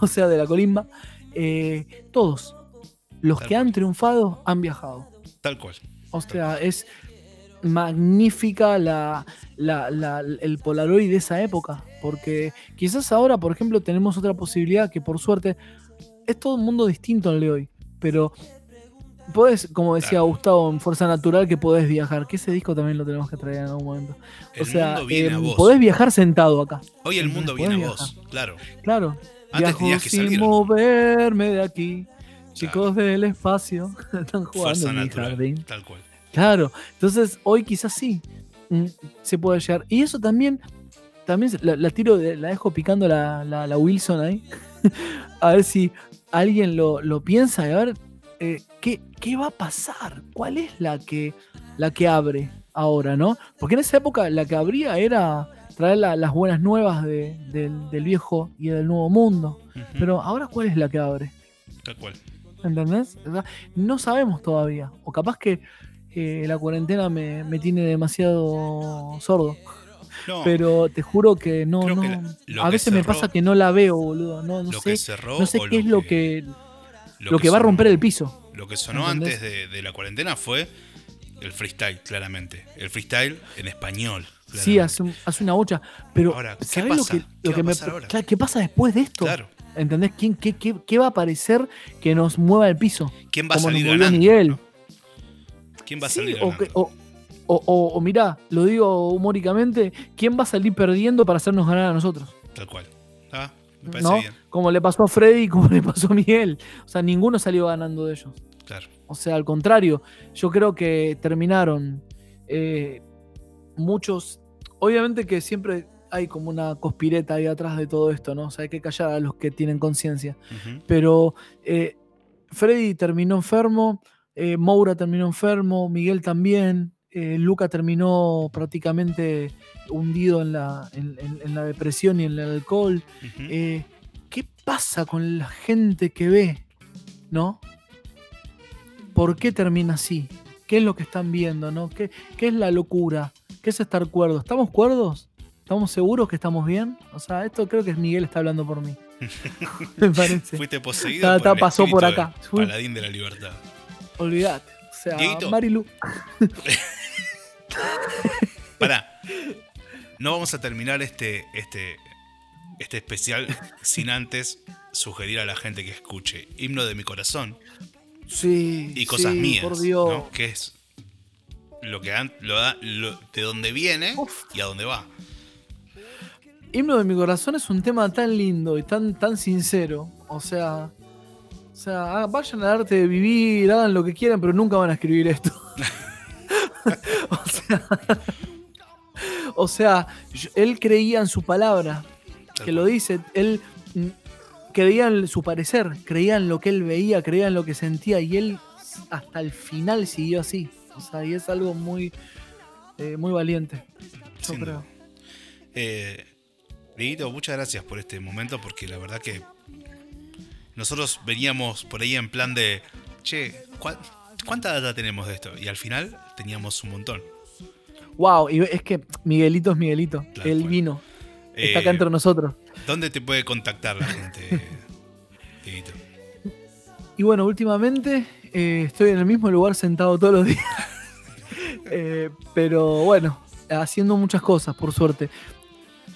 O sea, de la colimba. Eh, todos. Los Tal que cual. han triunfado han viajado. Tal cual. O sea, es magnífica la, la- la- el Polaroid de esa época. Porque quizás ahora, por ejemplo, tenemos otra posibilidad que por suerte es todo un mundo distinto al de hoy. Pero podés, como decía Claro. Gustavo en Fuerza Natural, que podés viajar. Que ese disco también lo tenemos que traer en algún momento. El o sea, vos. podés viajar sentado acá. Hoy el mundo viene a vos. Claro. Claro. Antes Viajo que sin salir. moverme de aquí. Chicos del espacio están jugando Fuerza en mi jardín. Tal cual. Claro, entonces hoy quizás sí mm, se puede llegar. Y eso también, también la, la tiro, la dejo picando la, la- la Wilson ahí. a ver si alguien lo, lo piensa y a ver eh, ¿qué, qué va a pasar. ¿Cuál es la que, la que abre ahora, no? Porque en esa época la que abría era traer la- las buenas nuevas de- del, del viejo y del nuevo mundo. Pero ahora, ¿cuál es la que abre? Tal cual. ¿Entendés? No sabemos todavía. O capaz que eh, la cuarentena me, me tiene demasiado sordo. No, Pero te juro que no, no. que la- lo a veces me pasa que no la veo, boludo. No, sé, cerró. no sé qué es lo que, lo lo que va a romper el piso. Lo que sonó ¿Entendés? antes de, de la cuarentena fue el freestyle, claramente. El freestyle en español. Sí, hace, un- hace una bocha. Pero, Ahora, ¿qué ¿sabés pasa? lo que, ¿Qué lo va que a me. pasa después de esto? Claro. ¿Entendés? ¿Quién, qué, qué, qué va a aparecer que nos mueva el piso? ¿Quién va a Como salir ganando? Miguel. no? ¿Quién va a Sí, salir o, que- o, o, mirá, lo digo humóricamente, ¿quién va a salir perdiendo para hacernos ganar a nosotros? Tal cual. Ah, me parece ¿No? bien. Como le pasó a Freddy y como le pasó a Miguel. O sea, ninguno salió ganando de ellos. Claro. O sea, al contrario, yo creo que terminaron eh, muchos. Obviamente que siempre hay como una conspireta ahí atrás de todo esto, ¿no? O sea, hay que callar a los que tienen conciencia. Pero eh, Freddy terminó enfermo, eh, Moura terminó enfermo, Miguel también, eh, Luca terminó prácticamente hundido en la, en- en- en la depresión y en el alcohol. Eh, ¿Qué pasa con la gente que ve? ¿No? ¿Por qué termina así? ¿Qué es lo que están viendo? ¿no? ¿Qué, qué es la locura? ¿Qué es estar cuerdos? ¿Estamos cuerdos? ¿Estamos seguros que estamos bien? O sea, esto creo que Miguel está hablando por mí. Me parece. Fuiste poseído Ta- por ta, el pasó por acá. Paladín de la libertad. Olvídate. O sea, Dieguito. Marilu. Pará. No vamos a terminar este, este, este especial sin antes sugerir a la gente que escuche Himno de mi corazón Sí. y cosas sí, mías, Por Dios. ¿no? que es lo que an- lo da, lo- de dónde viene Uf. y a dónde va. Himno de mi corazón es un tema tan lindo y tan, tan sincero. O sea, o sea, ah, vayan al arte de vivir, hagan lo que quieran, pero nunca van a escribir esto. o sea, o sea, él creía en su palabra, que lo dice, él mm, creía en su parecer, creía en lo que él veía, creía en lo que sentía y él hasta el final siguió así. O sea, y es algo muy, eh, muy valiente. Yo Sin creo. Eh, muchas gracias por este momento porque la verdad que nosotros veníamos por ahí en plan de, che, ¿cuá- ¿cuánta data tenemos de esto? Y al final teníamos un montón. Wow, y es que Miguelito es Miguelito. Claro, Él bueno. vino. Está Eh, acá entre nosotros. ¿Dónde te puede contactar la gente, Dieguito? Y bueno, últimamente eh, estoy en el mismo lugar sentado todos los días. Eh, pero bueno, haciendo muchas cosas, por suerte.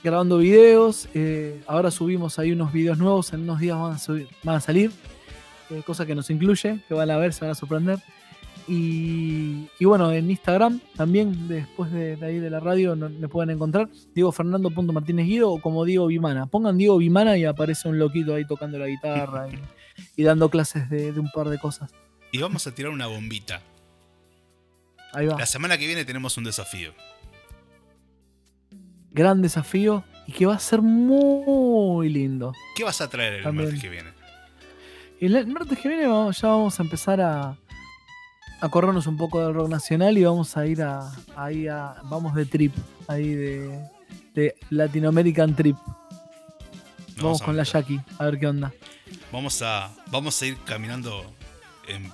Grabando videos. eh, ahora subimos ahí unos videos nuevos. En unos días van a, subir- van a salir. eh, cosa que nos incluye, que van a ver, se van a sorprender. Y, y bueno, en Instagram también, después de, de ahí de la radio, no- me pueden encontrar. Diego Fernando.martínez Guido o como Diego Vimana. Pongan Diego Vimana y aparece un loquito ahí tocando la guitarra y, y dando clases de, de un par de cosas. Y vamos a tirar una bombita. Ahí va. La semana que viene tenemos un desafío. Gran desafío y que va a ser muy lindo. ¿Qué vas a traer el También. martes que viene? El martes que viene vamos- ya vamos a empezar a, a corrernos un poco del rock nacional y vamos a ir a, ahí a vamos de trip, ahí de, de Latin American Trip. Vamos a con la. Jackie, a ver qué onda. Vamos a, vamos a ir caminando en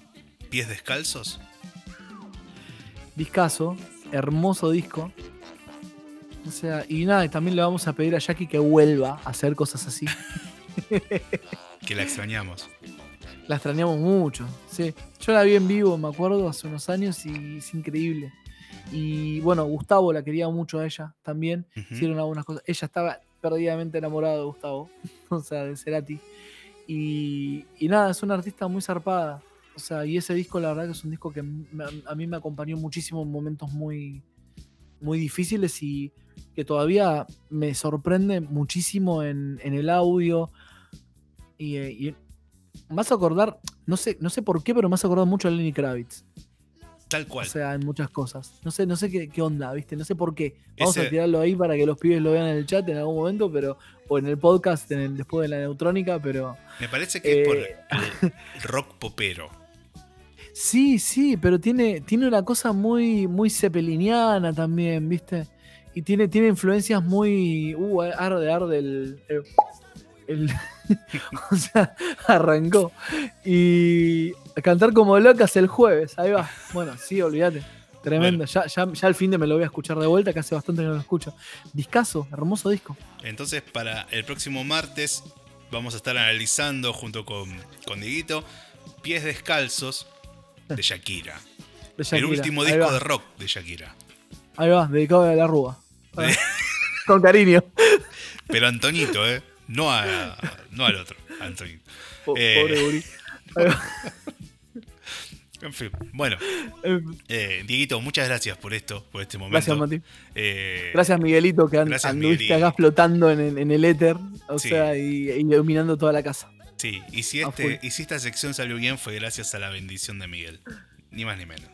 pies descalzos. Discaso, hermoso disco. O sea, y nada, y también le vamos a pedir a Jackie que vuelva a hacer cosas así. Que la extrañamos. La extrañamos mucho, sí. Yo la vi en vivo, me acuerdo, hace unos años y es increíble. Y bueno, Gustavo la quería mucho a ella también. Hicieron algunas cosas. Ella estaba perdidamente enamorada de Gustavo, o sea, de Cerati. Y, y nada, es una artista muy zarpada. O sea, y ese disco, la verdad que es un disco que me- a mí me acompañó muchísimo en momentos muy, muy difíciles y que todavía me sorprende muchísimo en, en el audio. Y, y vas a acordar, no sé, no sé por qué, pero me has acordado mucho a Lenny Kravitz. Tal cual. O sea, en muchas cosas. No sé, no sé qué, qué onda, ¿viste? No sé por qué. Vamos Ese- a tirarlo ahí para que los pibes lo vean en el chat en algún momento, pero. O en el podcast en el- después de la neutrónica, pero. Me parece que es por Eh. el rock popero. Sí, sí, pero tiene, tiene una cosa muy, muy cepeliniana también, ¿viste? Y tiene, tiene influencias muy. Uh, arde, arde el. el- el- o sea, arrancó. Y a cantar como locas el jueves, ahí va. Bueno, sí, olvídate. Tremendo. Ya, ya, ya al fin de me lo voy a escuchar de vuelta, que hace bastante que no lo escucho. Discaso, hermoso disco. Entonces, para el próximo martes vamos a estar analizando junto con, con Dieguito Pies Descalzos de Shakira. de El último disco de rock de Shakira. Ahí va, dedicado a la rúa. Eh. Con cariño. Pero Antonito, ¿eh? No, a, no al otro, Antonito. Po- Eh. Pobre Uri. En fin, bueno, Eh, eh, Dieguito, muchas gracias por esto, por este momento. Gracias, Mati. Eh, Gracias, Miguelito, que Gracias, anduviste Miguelito. acá flotando en, el- en el éter. O Sí. sea, y, y iluminando toda la casa. Sí, y si, este, y si esta sección salió bien fue gracias a la bendición de Miguel. Ni más ni menos.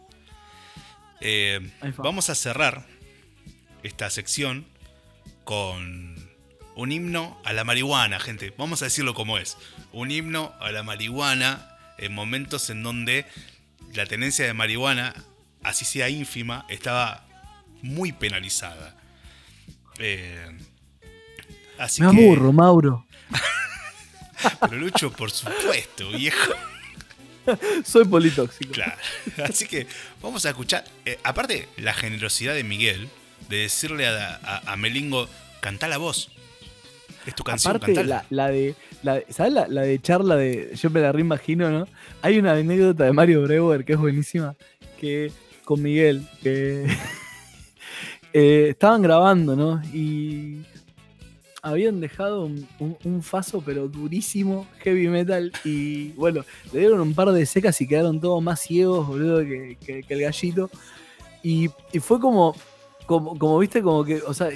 Eh, vamos a cerrar esta sección con un himno a la marihuana, gente. Vamos a decirlo como es. Un himno a la marihuana en momentos en donde la tenencia de marihuana, así sea ínfima, estaba muy penalizada. Eh, así Me que- aburro, Mauro. Pero Lucho, por supuesto, viejo. Soy politóxico. Claro. Así que vamos a escuchar. eh, aparte, la generosidad de Miguel de decirle a, a- a Melingo, cantá la voz. Es tu canción, Aparte, cantala. la, la de. La, ¿Sabes la, la de charla de. Yo me la reimagino, ¿no? Hay una anécdota de Mario Breuer que es buenísima. Que con Miguel. Que. eh, estaban grabando, ¿no? Y. Habían dejado un, un- un faso, pero durísimo, heavy metal. Y bueno, le dieron un par de secas y quedaron todos más ciegos, boludo, que, que- que el gallito. Y, y fue como, como, como, viste, como que, o sea,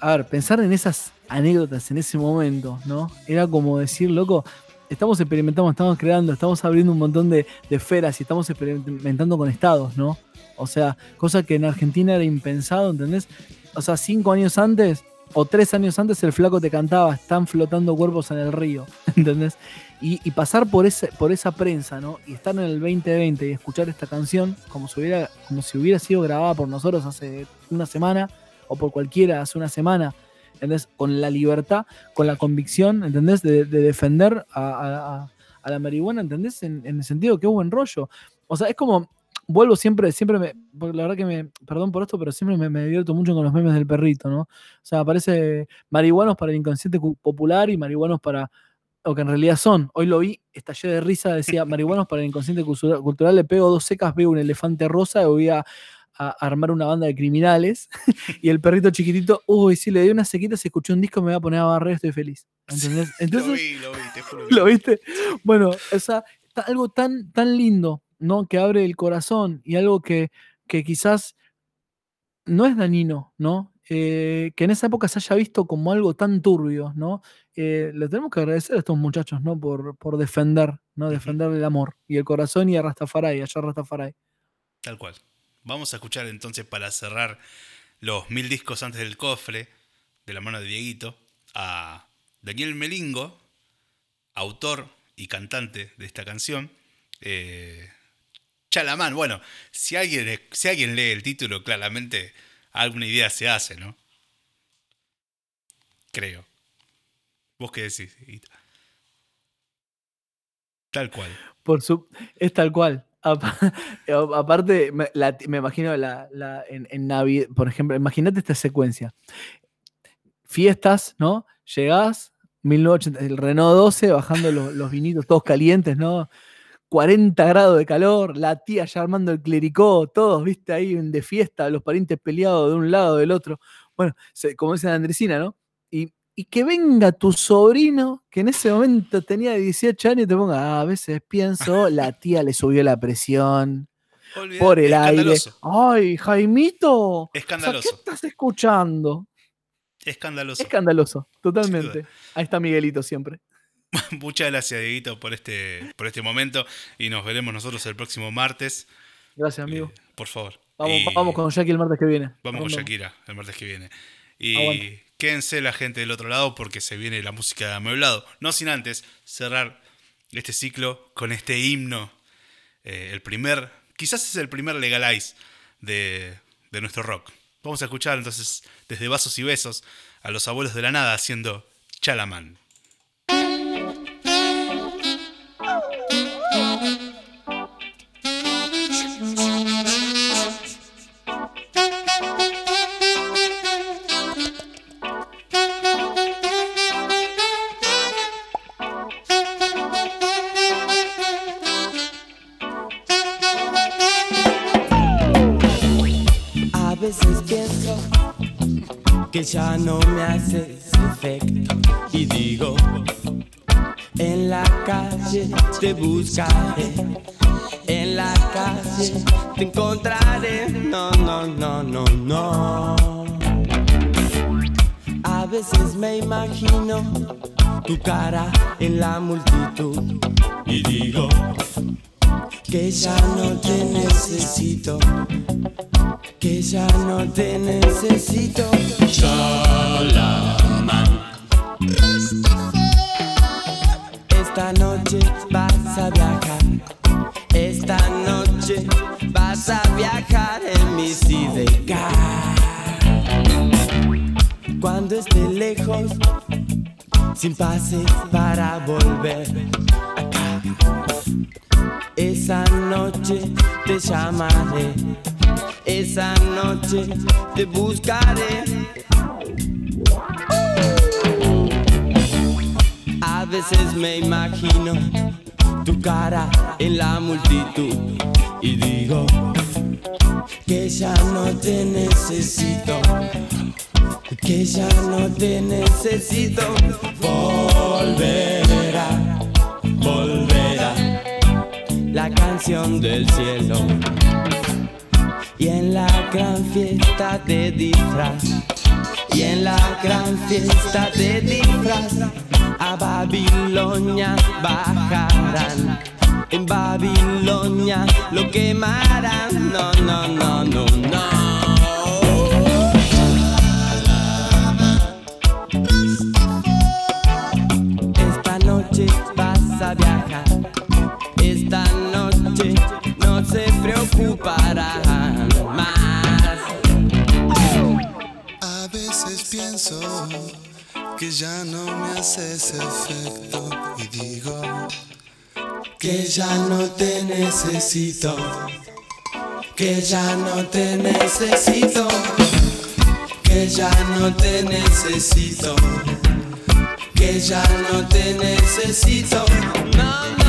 a ver, pensar en esas anécdotas en ese momento, ¿no? Era como decir, loco, estamos experimentando, estamos creando, estamos abriendo un montón de, de esferas y estamos experimentando con estados, ¿no? O sea, cosa que en Argentina era impensado, ¿entendés? O sea, cinco años antes o tres años antes el flaco te cantaba, están flotando cuerpos en el río, ¿entendés? Y, pasar por, ese, por esa prensa, ¿no? Y estar en el 2020 y escuchar esta canción como si hubiera, como si hubiera sido grabada por nosotros hace una semana o por cualquiera hace una semana, ¿entendés? Con la libertad, con la convicción, ¿entendés? De, de defender a, la marihuana, ¿entendés? En, el sentido que es buen rollo. O sea, es como, vuelvo siempre, siempre me, porque la verdad que me, perdón por esto, pero siempre me, divierto mucho con los memes del perrito, ¿no? O sea, aparece marihuanos para el inconsciente popular y marihuanos para, o que en realidad son. Hoy lo vi, estallé de risa, decía, marihuanos para el inconsciente cultura- cultural, le pego dos secas, veo un elefante rosa y voy a, a armar una banda de criminales. y el perrito chiquitito, uy, si le doy una sequita, se escuchó un disco, me voy a poner a barrer, estoy feliz. ¿Entendés? Entonces, lo vi, lo vi, te juro. que ¿Lo viste? Bueno, o sea, algo tan, tan lindo, ¿no? Que abre el corazón y algo que, que quizás no es dañino, ¿no? Eh, que en esa época se haya visto como algo tan turbio, ¿no? Eh, le tenemos que agradecer a estos muchachos, ¿no? Por, por defender, ¿no? Defender el amor y el corazón y a Rastafari, allá Rastafari. Tal cual. Vamos a escuchar entonces para cerrar los mil discos antes del cofre, de la mano de Dieguito, a Daniel Melingo, autor y cantante de esta canción. Eh, Chalamán, bueno, si alguien, si alguien lee el título, claramente alguna idea se hace, ¿no? Creo. ¿Vos qué decís? Tal cual. Por su, es tal cual. Aparte, me, imagino la, la- en, en Navidad, por ejemplo, imagínate esta secuencia. Fiestas, ¿no? Llegás, 1980, el Renault 12, bajando los, los vinitos todos calientes, ¿no? 40 grados de calor, la tía ya armando el clericó, todos, viste, ahí de fiesta, los parientes peleados de un lado del otro. Bueno, como dice Andresina, ¿no? Y, y que venga tu sobrino, que en ese momento tenía 18 años, y te ponga, "Ah, a veces pienso, la tía le subió la presión por el aire. Ay, Jaimito, o sea, Escandaloso. ¿qué estás escuchando? Escandaloso. Escandaloso, totalmente. Ahí está Miguelito siempre. Muchas gracias, Dieguito, por este, por este momento. Y nos veremos nosotros el próximo martes. Gracias, amigo. Eh, por favor. Vamos, Y vamos con Jackie el martes que viene. vamos con. Shakira el martes que viene. Y. quédense la gente del otro lado porque se viene la música de amueblado. No sin antes cerrar este ciclo con este himno. eh, el primer, quizás es el primer legalize de, de nuestro rock. Vamos a escuchar entonces desde Vasos y Besos a los abuelos de la nada haciendo Chalamán. Que ya no me haces efecto. Y digo, en la calle te buscaré, en la calle te encontraré, no, no, no, no, no. A veces me imagino tu cara en la multitud. Y digo que ya no te necesito que ya no te necesito. Esta noche vas a viajar. Esta noche vas a viajar en mi sidecar. Cuando esté lejos, sin pase para volver acá. Esa noche te llamaré. Esa noche te buscaré. A veces me imagino tu cara en la multitud y digo que ya no te necesito, que ya no te necesito. Volverá, volverá la canción del cielo y en la gran fiesta de disfraz. Y en la gran fiesta de disfraz. A Babilonia bajarán. En Babilonia lo quemarán. No no no no no. Esta noche vas a viajar preocupará más. A veces pienso que ya no me haces efecto y digo que ya no te necesito, que ya no te necesito, que ya no te necesito, que ya no te necesito. No, no.